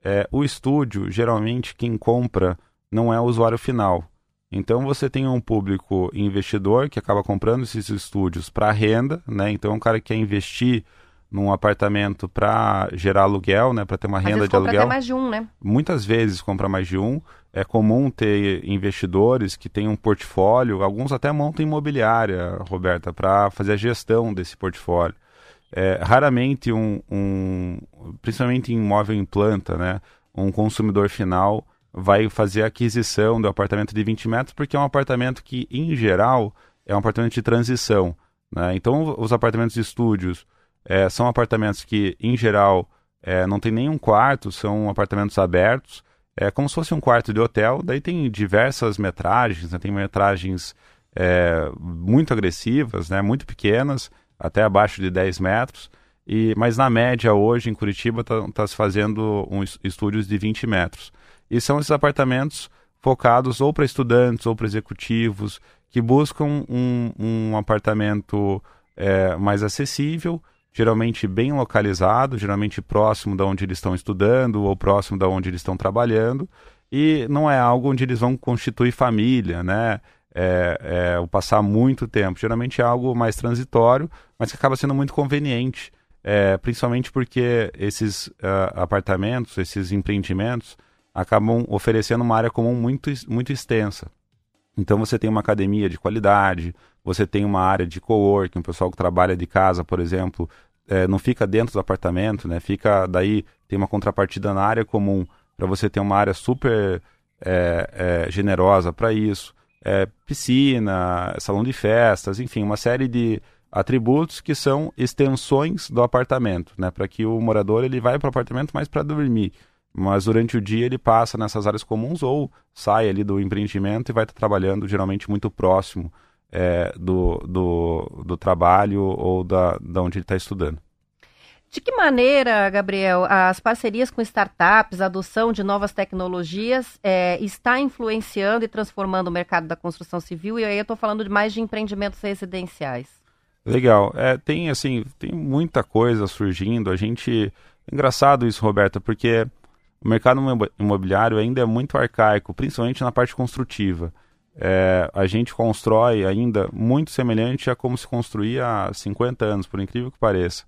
S3: é, o estúdio, geralmente, quem compra não é o usuário final. Então, você tem um público investidor que acaba comprando esses estúdios para renda, né? Então, um cara que quer investir num apartamento para gerar aluguel, né, para ter uma
S2: Às
S3: renda de aluguel
S2: até mais de um, né?
S3: muitas vezes compra mais de um. É comum ter investidores que têm um portfólio, alguns até montam imobiliária, Roberta, para fazer a gestão desse portfólio. É, raramente um, um, principalmente em imóvel em planta, né, um consumidor final vai fazer a aquisição do apartamento de 20 metros, porque é um apartamento que, em geral, é um apartamento de transição. Né? Então, os apartamentos de estúdios é, são apartamentos que, em geral, é, não tem nenhum quarto, são apartamentos abertos, é como se fosse um quarto de hotel. Daí tem diversas metragens, né? tem metragens é, muito agressivas, né? muito pequenas, até abaixo de 10 metros. E, mas na média hoje em Curitiba está se fazendo um, estúdios de 20 metros. E são esses apartamentos focados ou para estudantes ou para executivos que buscam um, um apartamento é, mais acessível, geralmente bem localizado, geralmente próximo da onde eles estão estudando ou próximo da onde eles estão trabalhando. E não é algo onde eles vão constituir família, né? É, é, ou passar muito tempo. Geralmente é algo mais transitório, mas que acaba sendo muito conveniente, é, principalmente porque esses uh, apartamentos, esses empreendimentos, acabam oferecendo uma área comum muito, muito extensa. Então você tem uma academia de qualidade, você tem uma área de coworking, o pessoal que trabalha de casa, por exemplo, é, não fica dentro do apartamento, né? Fica daí tem uma contrapartida na área comum para você ter uma área super é, é, generosa para isso, é, piscina, salão de festas, enfim, uma série de atributos que são extensões do apartamento, né? Para que o morador ele vai para o apartamento mais para dormir, mas durante o dia ele passa nessas áreas comuns ou sai ali do empreendimento e vai estar trabalhando geralmente muito próximo é, do, do, do, trabalho ou da, da onde ele está estudando.
S2: De que maneira, Gabriel, as parcerias com startups, a adoção de novas tecnologias é, está influenciando e transformando o mercado da construção civil? E aí eu estou falando mais de empreendimentos residenciais.
S3: Legal. É, tem assim, tem muita coisa surgindo. A gente. Engraçado isso, Roberta, porque o mercado imobiliário ainda é muito arcaico, principalmente na parte construtiva. É, a gente constrói ainda muito semelhante a como se construía há 50 anos, por incrível que pareça.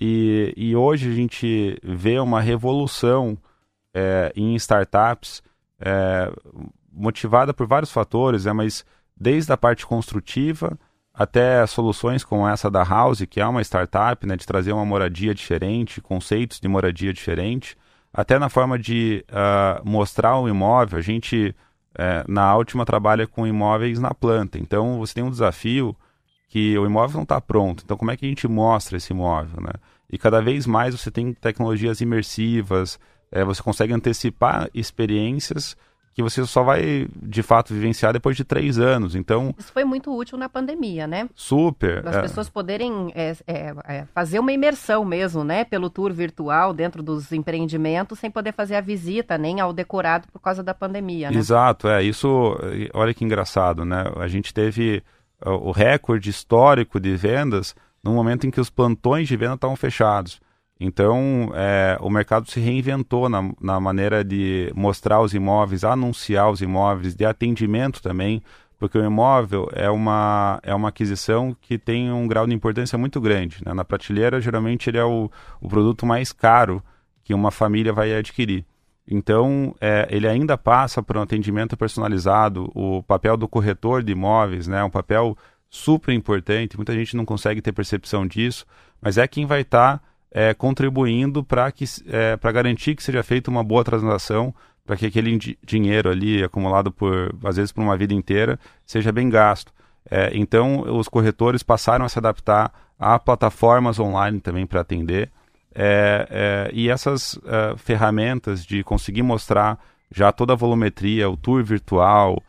S3: E, e hoje a gente vê uma revolução é, em startups, é, motivada por vários fatores, né, mas desde a parte construtiva até soluções como essa da House, que é uma startup, né, de trazer uma moradia diferente, conceitos de moradia diferente, até na forma de uh, mostrar o imóvel. A gente, é, na Altima, trabalha com imóveis na planta. Então, você tem um desafio que o imóvel não está pronto. Então, como é que a gente mostra esse imóvel? Né? E cada vez mais você tem tecnologias imersivas, é, você consegue antecipar experiências que você só vai de fato vivenciar depois de três anos. Então
S2: isso foi muito útil na pandemia, né?
S3: Super.
S2: As é... pessoas poderem é, é, é, fazer uma imersão mesmo, né, pelo tour virtual dentro dos empreendimentos, sem poder fazer a visita nem ao decorado por causa da pandemia. Né?
S3: Exato, é isso. Olha que engraçado, né? A gente teve o recorde histórico de vendas no momento em que os plantões de venda estavam fechados. Então, é, o mercado se reinventou na, na maneira de mostrar os imóveis, anunciar os imóveis, de atendimento também, porque o imóvel é uma, é uma aquisição que tem um grau de importância muito grande. Né? Na prateleira, geralmente, ele é o, o produto mais caro que uma família vai adquirir. Então, é, ele ainda passa por um atendimento personalizado, o papel do corretor de imóveis, né, um papel super importante, muita gente não consegue ter percepção disso, mas é quem vai estar tá é, contribuindo para é, garantir que seja feita uma boa transação, para que aquele dinheiro ali acumulado por às vezes por uma vida inteira seja bem gasto. É, então os corretores passaram a se adaptar a plataformas online também para atender é, é, e essas é, ferramentas de conseguir mostrar já toda a volumetria, o tour virtual,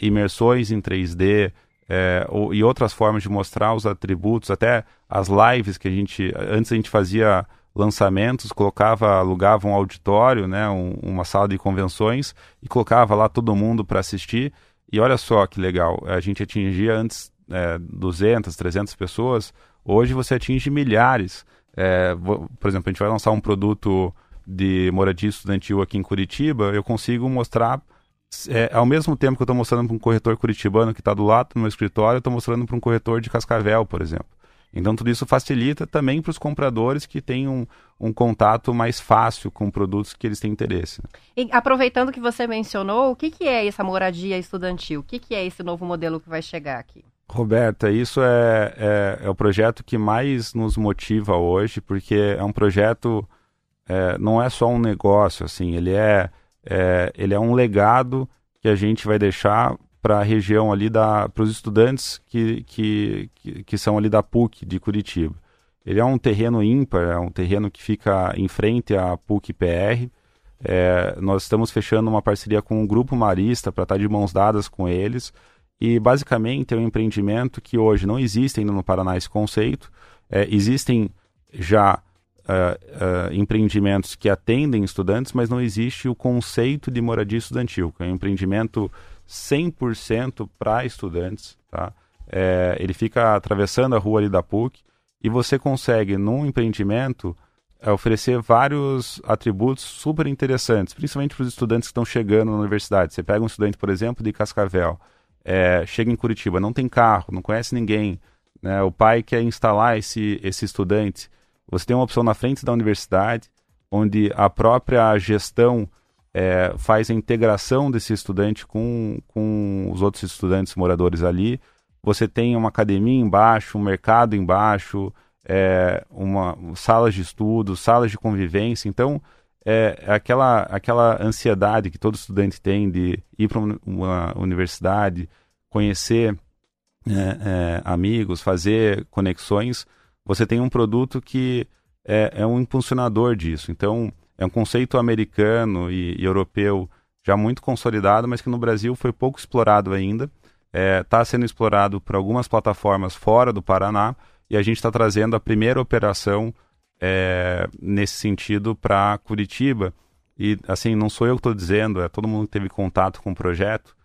S3: imersões em 3D, é, ou, e outras formas de mostrar os atributos, até as lives que a gente antes a gente fazia lançamentos, colocava, alugava um auditório, né, um, uma sala de convenções e colocava lá todo mundo para assistir. E olha só que legal, a gente atingia antes é, 200, 300 pessoas, hoje você atinge milhares. É, por exemplo, a gente vai lançar um produto de moradia estudantil aqui em Curitiba, eu consigo mostrar é, ao mesmo tempo que eu estou mostrando para um corretor curitibano que está do lado do meu escritório, eu estou mostrando para um corretor de Cascavel, por exemplo. Então, tudo isso facilita também para os compradores que têm um, um, contato mais fácil com produtos que eles têm interesse.
S2: E, aproveitando que você mencionou, o que, que é essa moradia estudantil? O que, que é esse novo modelo que vai chegar aqui?
S3: Roberta, isso é, é, é o projeto que mais nos motiva hoje, porque é um projeto, é, não é só um negócio, assim, ele é é, ele é um legado que a gente vai deixar para a região ali para os estudantes que, que, que, que, são ali da PUC de Curitiba. Ele é um terreno ímpar, é um terreno que fica em frente à PUC PR. É, nós estamos fechando uma parceria com um grupo marista para estar tá de mãos dadas com eles. E basicamente é um empreendimento que hoje não existe ainda no Paraná esse conceito. É, existem já uh, uh, empreendimentos que atendem estudantes, mas não existe o conceito de moradia estudantil, que é um empreendimento 100% para estudantes. Tá? É, ele fica atravessando a rua ali da PUC e você consegue, num empreendimento, é, oferecer vários atributos super interessantes, principalmente para os estudantes que estão chegando na universidade. Você pega um estudante, por exemplo, de Cascavel, é, chega em Curitiba, não tem carro, não conhece ninguém, né? o pai quer instalar esse, esse estudante você tem uma opção na frente da universidade, onde a própria gestão é, faz a integração desse estudante com, com os outros estudantes moradores ali. Você tem uma academia embaixo, um mercado embaixo, é, uma salas de estudo, salas de convivência. Então, é, é aquela, aquela ansiedade que todo estudante tem de ir para uma universidade, conhecer é, é, amigos, fazer conexões você tem um produto que é, é um impulsionador disso. Então, é um conceito americano e, e, europeu já muito consolidado, mas que no Brasil foi pouco explorado ainda. Está é, sendo explorado por algumas plataformas fora do Paraná e a gente está trazendo a primeira operação é, nesse sentido para Curitiba. E assim, não sou eu que estou dizendo, é todo mundo que teve contato com o projeto.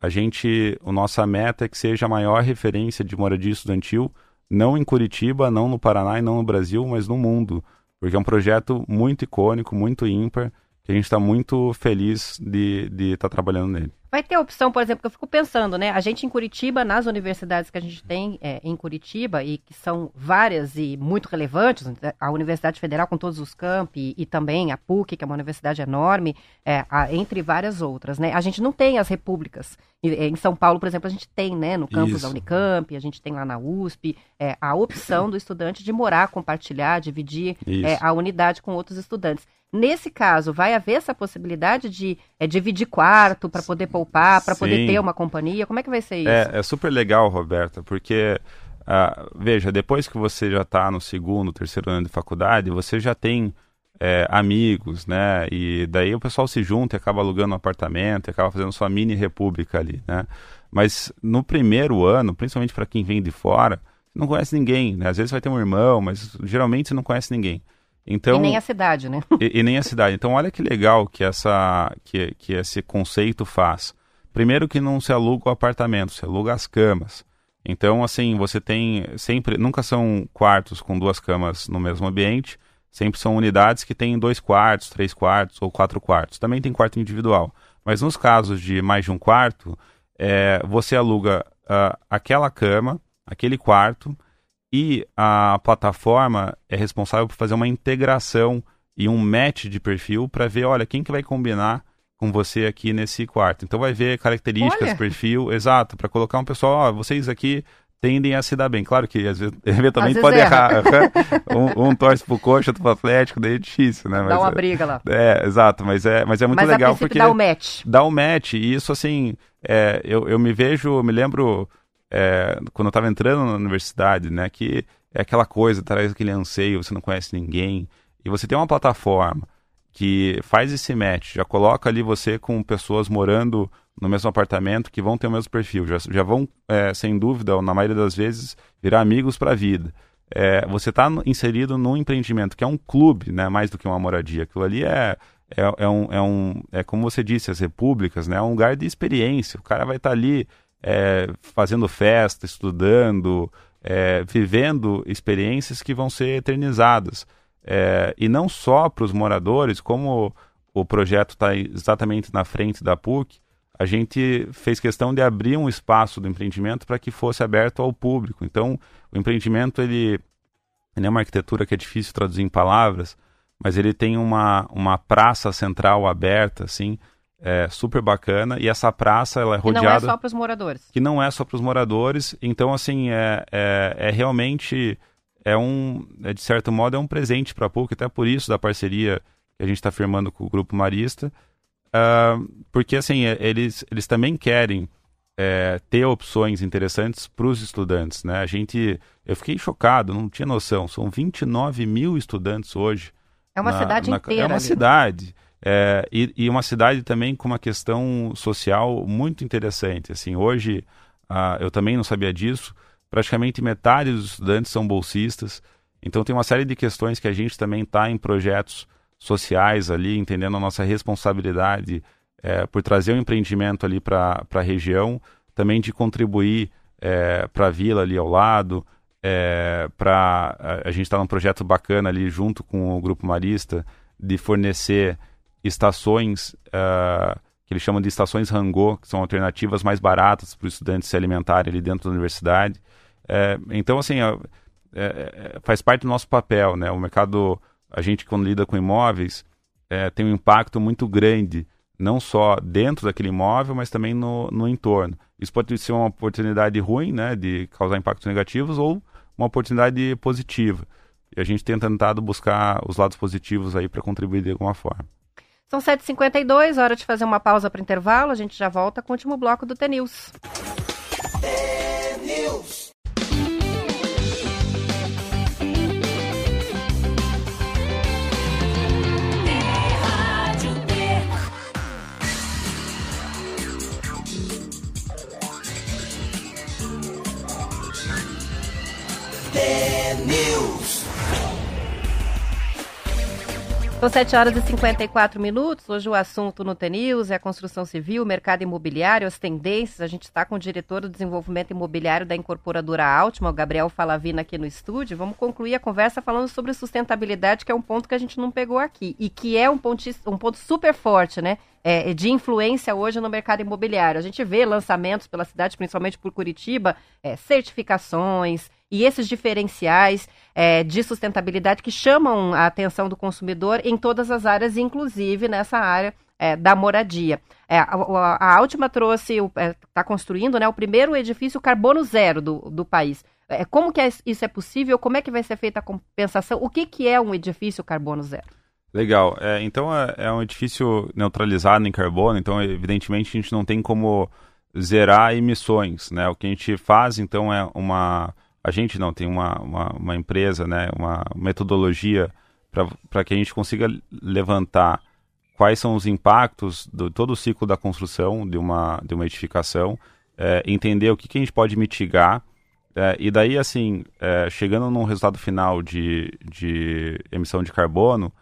S3: A gente, a nossa meta é que seja a maior referência de moradia estudantil não em Curitiba, não no Paraná e não no Brasil, mas no mundo, porque é um projeto muito icônico, muito ímpar, que a gente está muito feliz de estar tá trabalhando nele.
S2: Vai ter a opção, por exemplo, que eu fico pensando, né? A gente em Curitiba, nas universidades que a gente tem é, em Curitiba, e que são várias e muito relevantes, a Universidade Federal com todos os campi, e, também a PUC, que é uma universidade enorme, é, a, entre várias outras, né? A gente não tem as repúblicas. Em São Paulo, por exemplo, a gente tem, né, no campus Isso. da Unicamp, a gente tem lá na USP, é, a opção do estudante de morar, compartilhar, dividir é, a unidade com outros estudantes. Nesse caso, vai haver essa possibilidade de é, dividir quarto para poder poupar, para poder ter uma companhia? Como é que vai ser isso?
S3: É, é super legal, Roberta, porque, uh, veja, depois que você já está no segundo, terceiro ano de faculdade, você já tem é, amigos, né? E daí o pessoal se junta e acaba alugando um apartamento, e acaba fazendo sua mini república ali, né? Mas no primeiro ano, principalmente para quem vem de fora, não conhece ninguém, né? Às vezes vai ter um irmão, mas geralmente você não conhece ninguém. Então, e
S2: nem a cidade, né?
S3: E, e, nem a cidade. Então, olha que legal que, essa, que, que esse conceito faz. Primeiro que não se aluga o apartamento, se aluga as camas. Então, assim, você tem sempre, nunca são quartos com duas camas no mesmo ambiente, sempre são unidades que têm dois quartos, três quartos ou quatro quartos. Também tem quarto individual. Mas nos casos de mais de um quarto, é, você aluga uh, aquela cama, aquele quarto, e a plataforma é responsável por fazer uma integração e um match de perfil para ver, olha, quem que vai combinar com você aqui nesse quarto. Então vai ver características, olha. perfil, exato, para colocar um pessoal, ó, vocês aqui tendem a se dar bem. Claro que às vezes, eventualmente às pode errar. um, um torce pro coxa, outro pro Atlético, daí é difícil, né?
S2: Mas, dá uma briga lá.
S3: É, exato, mas é, mas é muito
S2: mas
S3: legal porque
S2: dá o um match.
S3: Dá o um match e isso assim, é, eu, eu me vejo, me lembro é, quando eu estava entrando na universidade, né, que é aquela coisa, traz aquele anseio, você não conhece ninguém, e você tem uma plataforma que faz esse match, já coloca ali você com pessoas morando no mesmo apartamento que vão ter o mesmo perfil, já, já vão, é, sem dúvida, na maioria das vezes, virar amigos para a vida. É, você está inserido num empreendimento que é um clube, né, mais do que uma moradia. Aquilo ali é, é, é, um, é, um, é como você disse, as repúblicas, né, é um lugar de experiência. O cara vai estar tá ali é, fazendo festa, estudando, é, vivendo experiências que vão ser eternizadas. É, e não só para os moradores, como o projeto está exatamente na frente da PUC, a gente fez questão de abrir um espaço do empreendimento para que fosse aberto ao público. Então, o empreendimento ele, ele é uma arquitetura que é difícil traduzir em palavras, mas ele tem uma, uma praça central aberta, assim, é super bacana. E essa praça ela é rodeada que
S2: não é só para os moradores.
S3: que não é só para os moradores. Então assim é, é, é, realmente é um é, de certo modo é um presente para a PUC até por isso da parceria que a gente está firmando com o grupo Marista. Uh, porque assim é, eles eles também querem é, ter opções interessantes para os estudantes né? A gente eu fiquei chocado não tinha noção. São 29 mil estudantes hoje
S2: é uma na, cidade
S3: na,
S2: inteira
S3: é uma
S2: ali.
S3: cidade é, e, e, uma cidade também com uma questão social muito interessante. Assim, hoje, ah, eu também não sabia disso, praticamente metade dos estudantes são bolsistas. Então tem uma série de questões que a gente também está em projetos sociais ali, entendendo a nossa responsabilidade é, por trazer um empreendimento ali para a região, também de contribuir é, para a vila ali ao lado, é, para a, a gente está num projeto bacana ali junto com o Grupo Marista de fornecer estações uh, que eles chamam de estações Rangô, que são alternativas mais baratas para os estudantes se alimentarem ali dentro da universidade. É, então, assim, é, é, faz parte do nosso papel, né? O mercado, a gente quando lida com imóveis, tem um impacto muito grande, não só dentro daquele imóvel, mas também no, no entorno. Isso pode ser uma oportunidade ruim, né, de causar impactos negativos, ou uma oportunidade positiva. E a gente tem tentado buscar os lados positivos aí para contribuir de alguma forma.
S2: São 7h52, hora de fazer uma pausa para intervalo. A gente já volta com o último bloco do T-News. T-News. São 7 horas e 54 minutos. Hoje o assunto no TNews é a construção civil, o mercado imobiliário, as tendências. A gente está com o diretor do desenvolvimento imobiliário da incorporadora Altima, o Gabriel Falavina, aqui no estúdio. Vamos concluir a conversa falando sobre sustentabilidade, que é um ponto que a gente não pegou aqui e que é um ponto, um ponto super forte, né? é, de influência hoje no mercado imobiliário. A gente vê lançamentos pela cidade, principalmente por Curitiba, é, certificações e esses diferenciais é, de sustentabilidade que chamam a atenção do consumidor em todas as áreas, inclusive nessa área é, da moradia. É, a, a, Altima trouxe, está é, construindo né, o primeiro edifício carbono zero do, do país. É, como que é, isso é possível? Como é que vai ser feita a compensação? O que, que é um edifício carbono zero?
S3: Legal. É, então é, é, um edifício neutralizado em carbono, então evidentemente a gente não tem como zerar emissões. Né? O que a gente faz então é uma. A gente não, tem uma, uma, uma empresa, né? uma metodologia para que a gente consiga levantar quais são os impactos de todo o ciclo da construção de uma, de uma edificação, é, entender o que, que, a gente pode mitigar, é, e daí, assim, é, chegando num resultado final de, de emissão de carbono,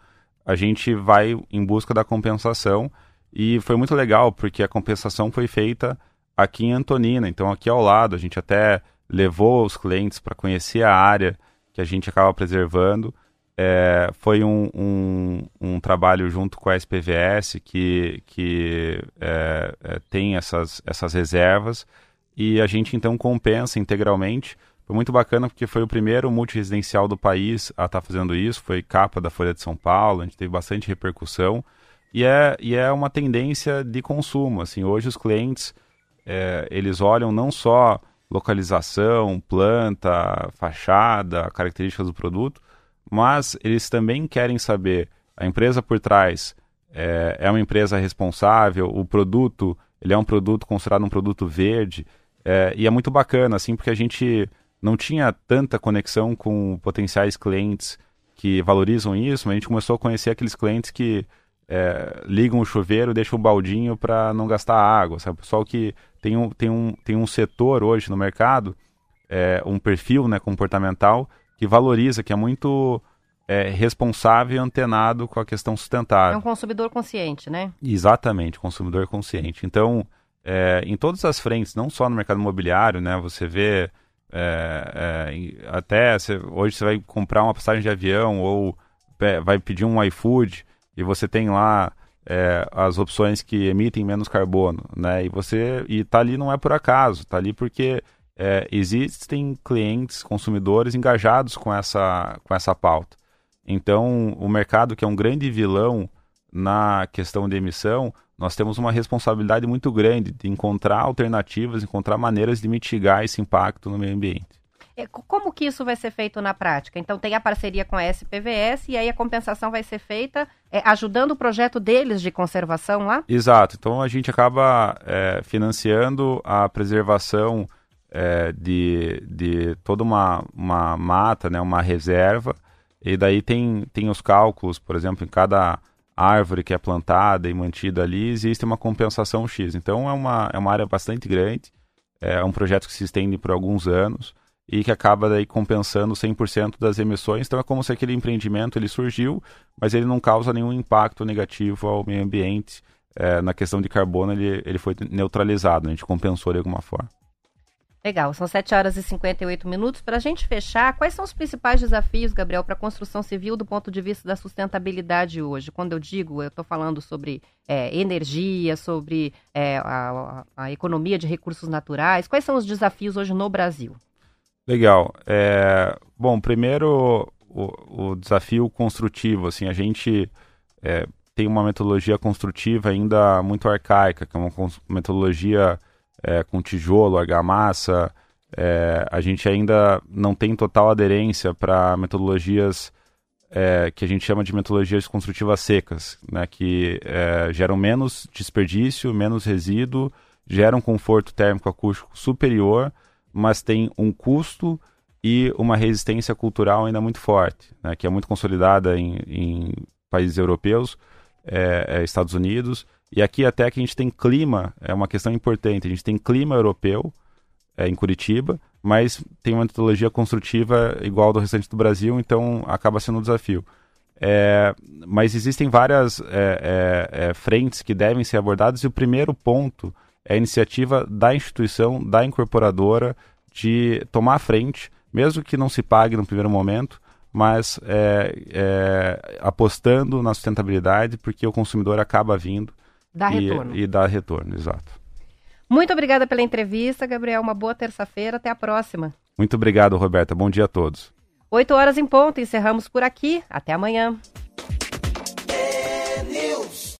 S3: a gente vai em busca da compensação, e foi muito legal, porque a compensação foi feita aqui em Antonina, então aqui ao lado, a gente até levou os clientes para conhecer a área que a gente acaba preservando, é, foi um, um, um, trabalho junto com a SPVS que, que é, é, tem essas, essas reservas. E a gente então compensa integralmente. Foi muito bacana porque foi o primeiro multiresidencial do país a estar tá fazendo isso, foi capa da Folha de São Paulo, a gente teve bastante repercussão. E é, e é uma tendência de consumo. Assim, hoje os clientes é, eles olham não só localização, planta, fachada, características do produto, mas eles também querem saber a empresa por trás é, é uma empresa responsável, o produto ele é um produto considerado um produto verde é, e é muito bacana assim porque a gente não tinha tanta conexão com potenciais clientes que valorizam isso, mas a gente começou a conhecer aqueles clientes que é, ligam o chuveiro, deixam o baldinho para não gastar água, sabe? O pessoal que tem um, tem um, tem um setor hoje no mercado, é, um perfil né, comportamental que valoriza, que é muito é, responsável e antenado com a questão sustentável.
S2: É um consumidor consciente, né?
S3: Exatamente, consumidor consciente. Então, é, em todas as frentes, não só no mercado imobiliário, né? Você vê é, é até você, hoje você vai comprar uma passagem de avião ou vai pedir um iFood e você tem lá é, as opções que emitem menos carbono, né? E você e tá ali não é por acaso, tá ali porque é, existem clientes, consumidores engajados com essa, com essa pauta. Então, o mercado, que é um grande vilão na questão de emissão, nós temos uma responsabilidade muito grande de encontrar alternativas, encontrar maneiras de mitigar esse impacto no meio ambiente.
S2: É, como que isso vai ser feito na prática? Então, tem a parceria com a SPVS e aí a compensação vai ser feita é, ajudando o projeto deles de conservação lá?
S3: Exato. Então, a gente acaba é, financiando a preservação é, de, de toda uma, uma mata, né, uma reserva, e daí tem, tem os cálculos, por exemplo, em cada árvore que é plantada e mantida ali, existe uma compensação X. Então é uma, é uma área bastante grande, é um projeto que se estende por alguns anos e que acaba daí compensando 100% das emissões. Então é como se aquele empreendimento ele surgiu, mas ele não causa nenhum impacto negativo ao meio ambiente. É, na questão de carbono ele, ele foi neutralizado, a gente compensou de alguma forma.
S2: Legal, são 7 horas e 58 minutos. Para a gente fechar, quais são os principais desafios, Gabriel, para a construção civil do ponto de vista da sustentabilidade hoje? Quando eu digo, eu estou falando sobre é, energia, sobre é, a, a, economia de recursos naturais. Quais são os desafios hoje no Brasil?
S3: Legal. É, bom, primeiro o, o, desafio construtivo. Assim, a gente é, tem uma metodologia construtiva ainda muito arcaica, que é uma metodologia é, com tijolo, argamassa. É, a gente ainda não tem total aderência para metodologias é, que a gente chama de metodologias construtivas secas, né, que é, geram menos desperdício, menos resíduo, geram conforto térmico acústico superior, mas tem um custo e uma resistência cultural ainda muito forte, né, que é muito consolidada em, em países europeus, é, é, Estados Unidos, e aqui até que a gente tem clima, é uma questão importante, a gente tem clima europeu é, em Curitiba, mas tem uma metodologia construtiva igual do restante do Brasil, então acaba sendo um desafio. É, mas existem várias é, é, é frentes que devem ser abordadas e o primeiro ponto é a iniciativa da instituição, da incorporadora, de tomar a frente, mesmo que não se pague no primeiro momento, mas é, é, apostando na sustentabilidade, porque o consumidor acaba vindo
S2: Dá
S3: e,
S2: retorno.
S3: E dá retorno, exato.
S2: Muito obrigada pela entrevista, Gabriel. Uma boa terça-feira. Até a próxima.
S3: Muito obrigado, Roberta. Bom dia a todos.
S2: 8 horas em ponto. Encerramos por aqui. Até amanhã.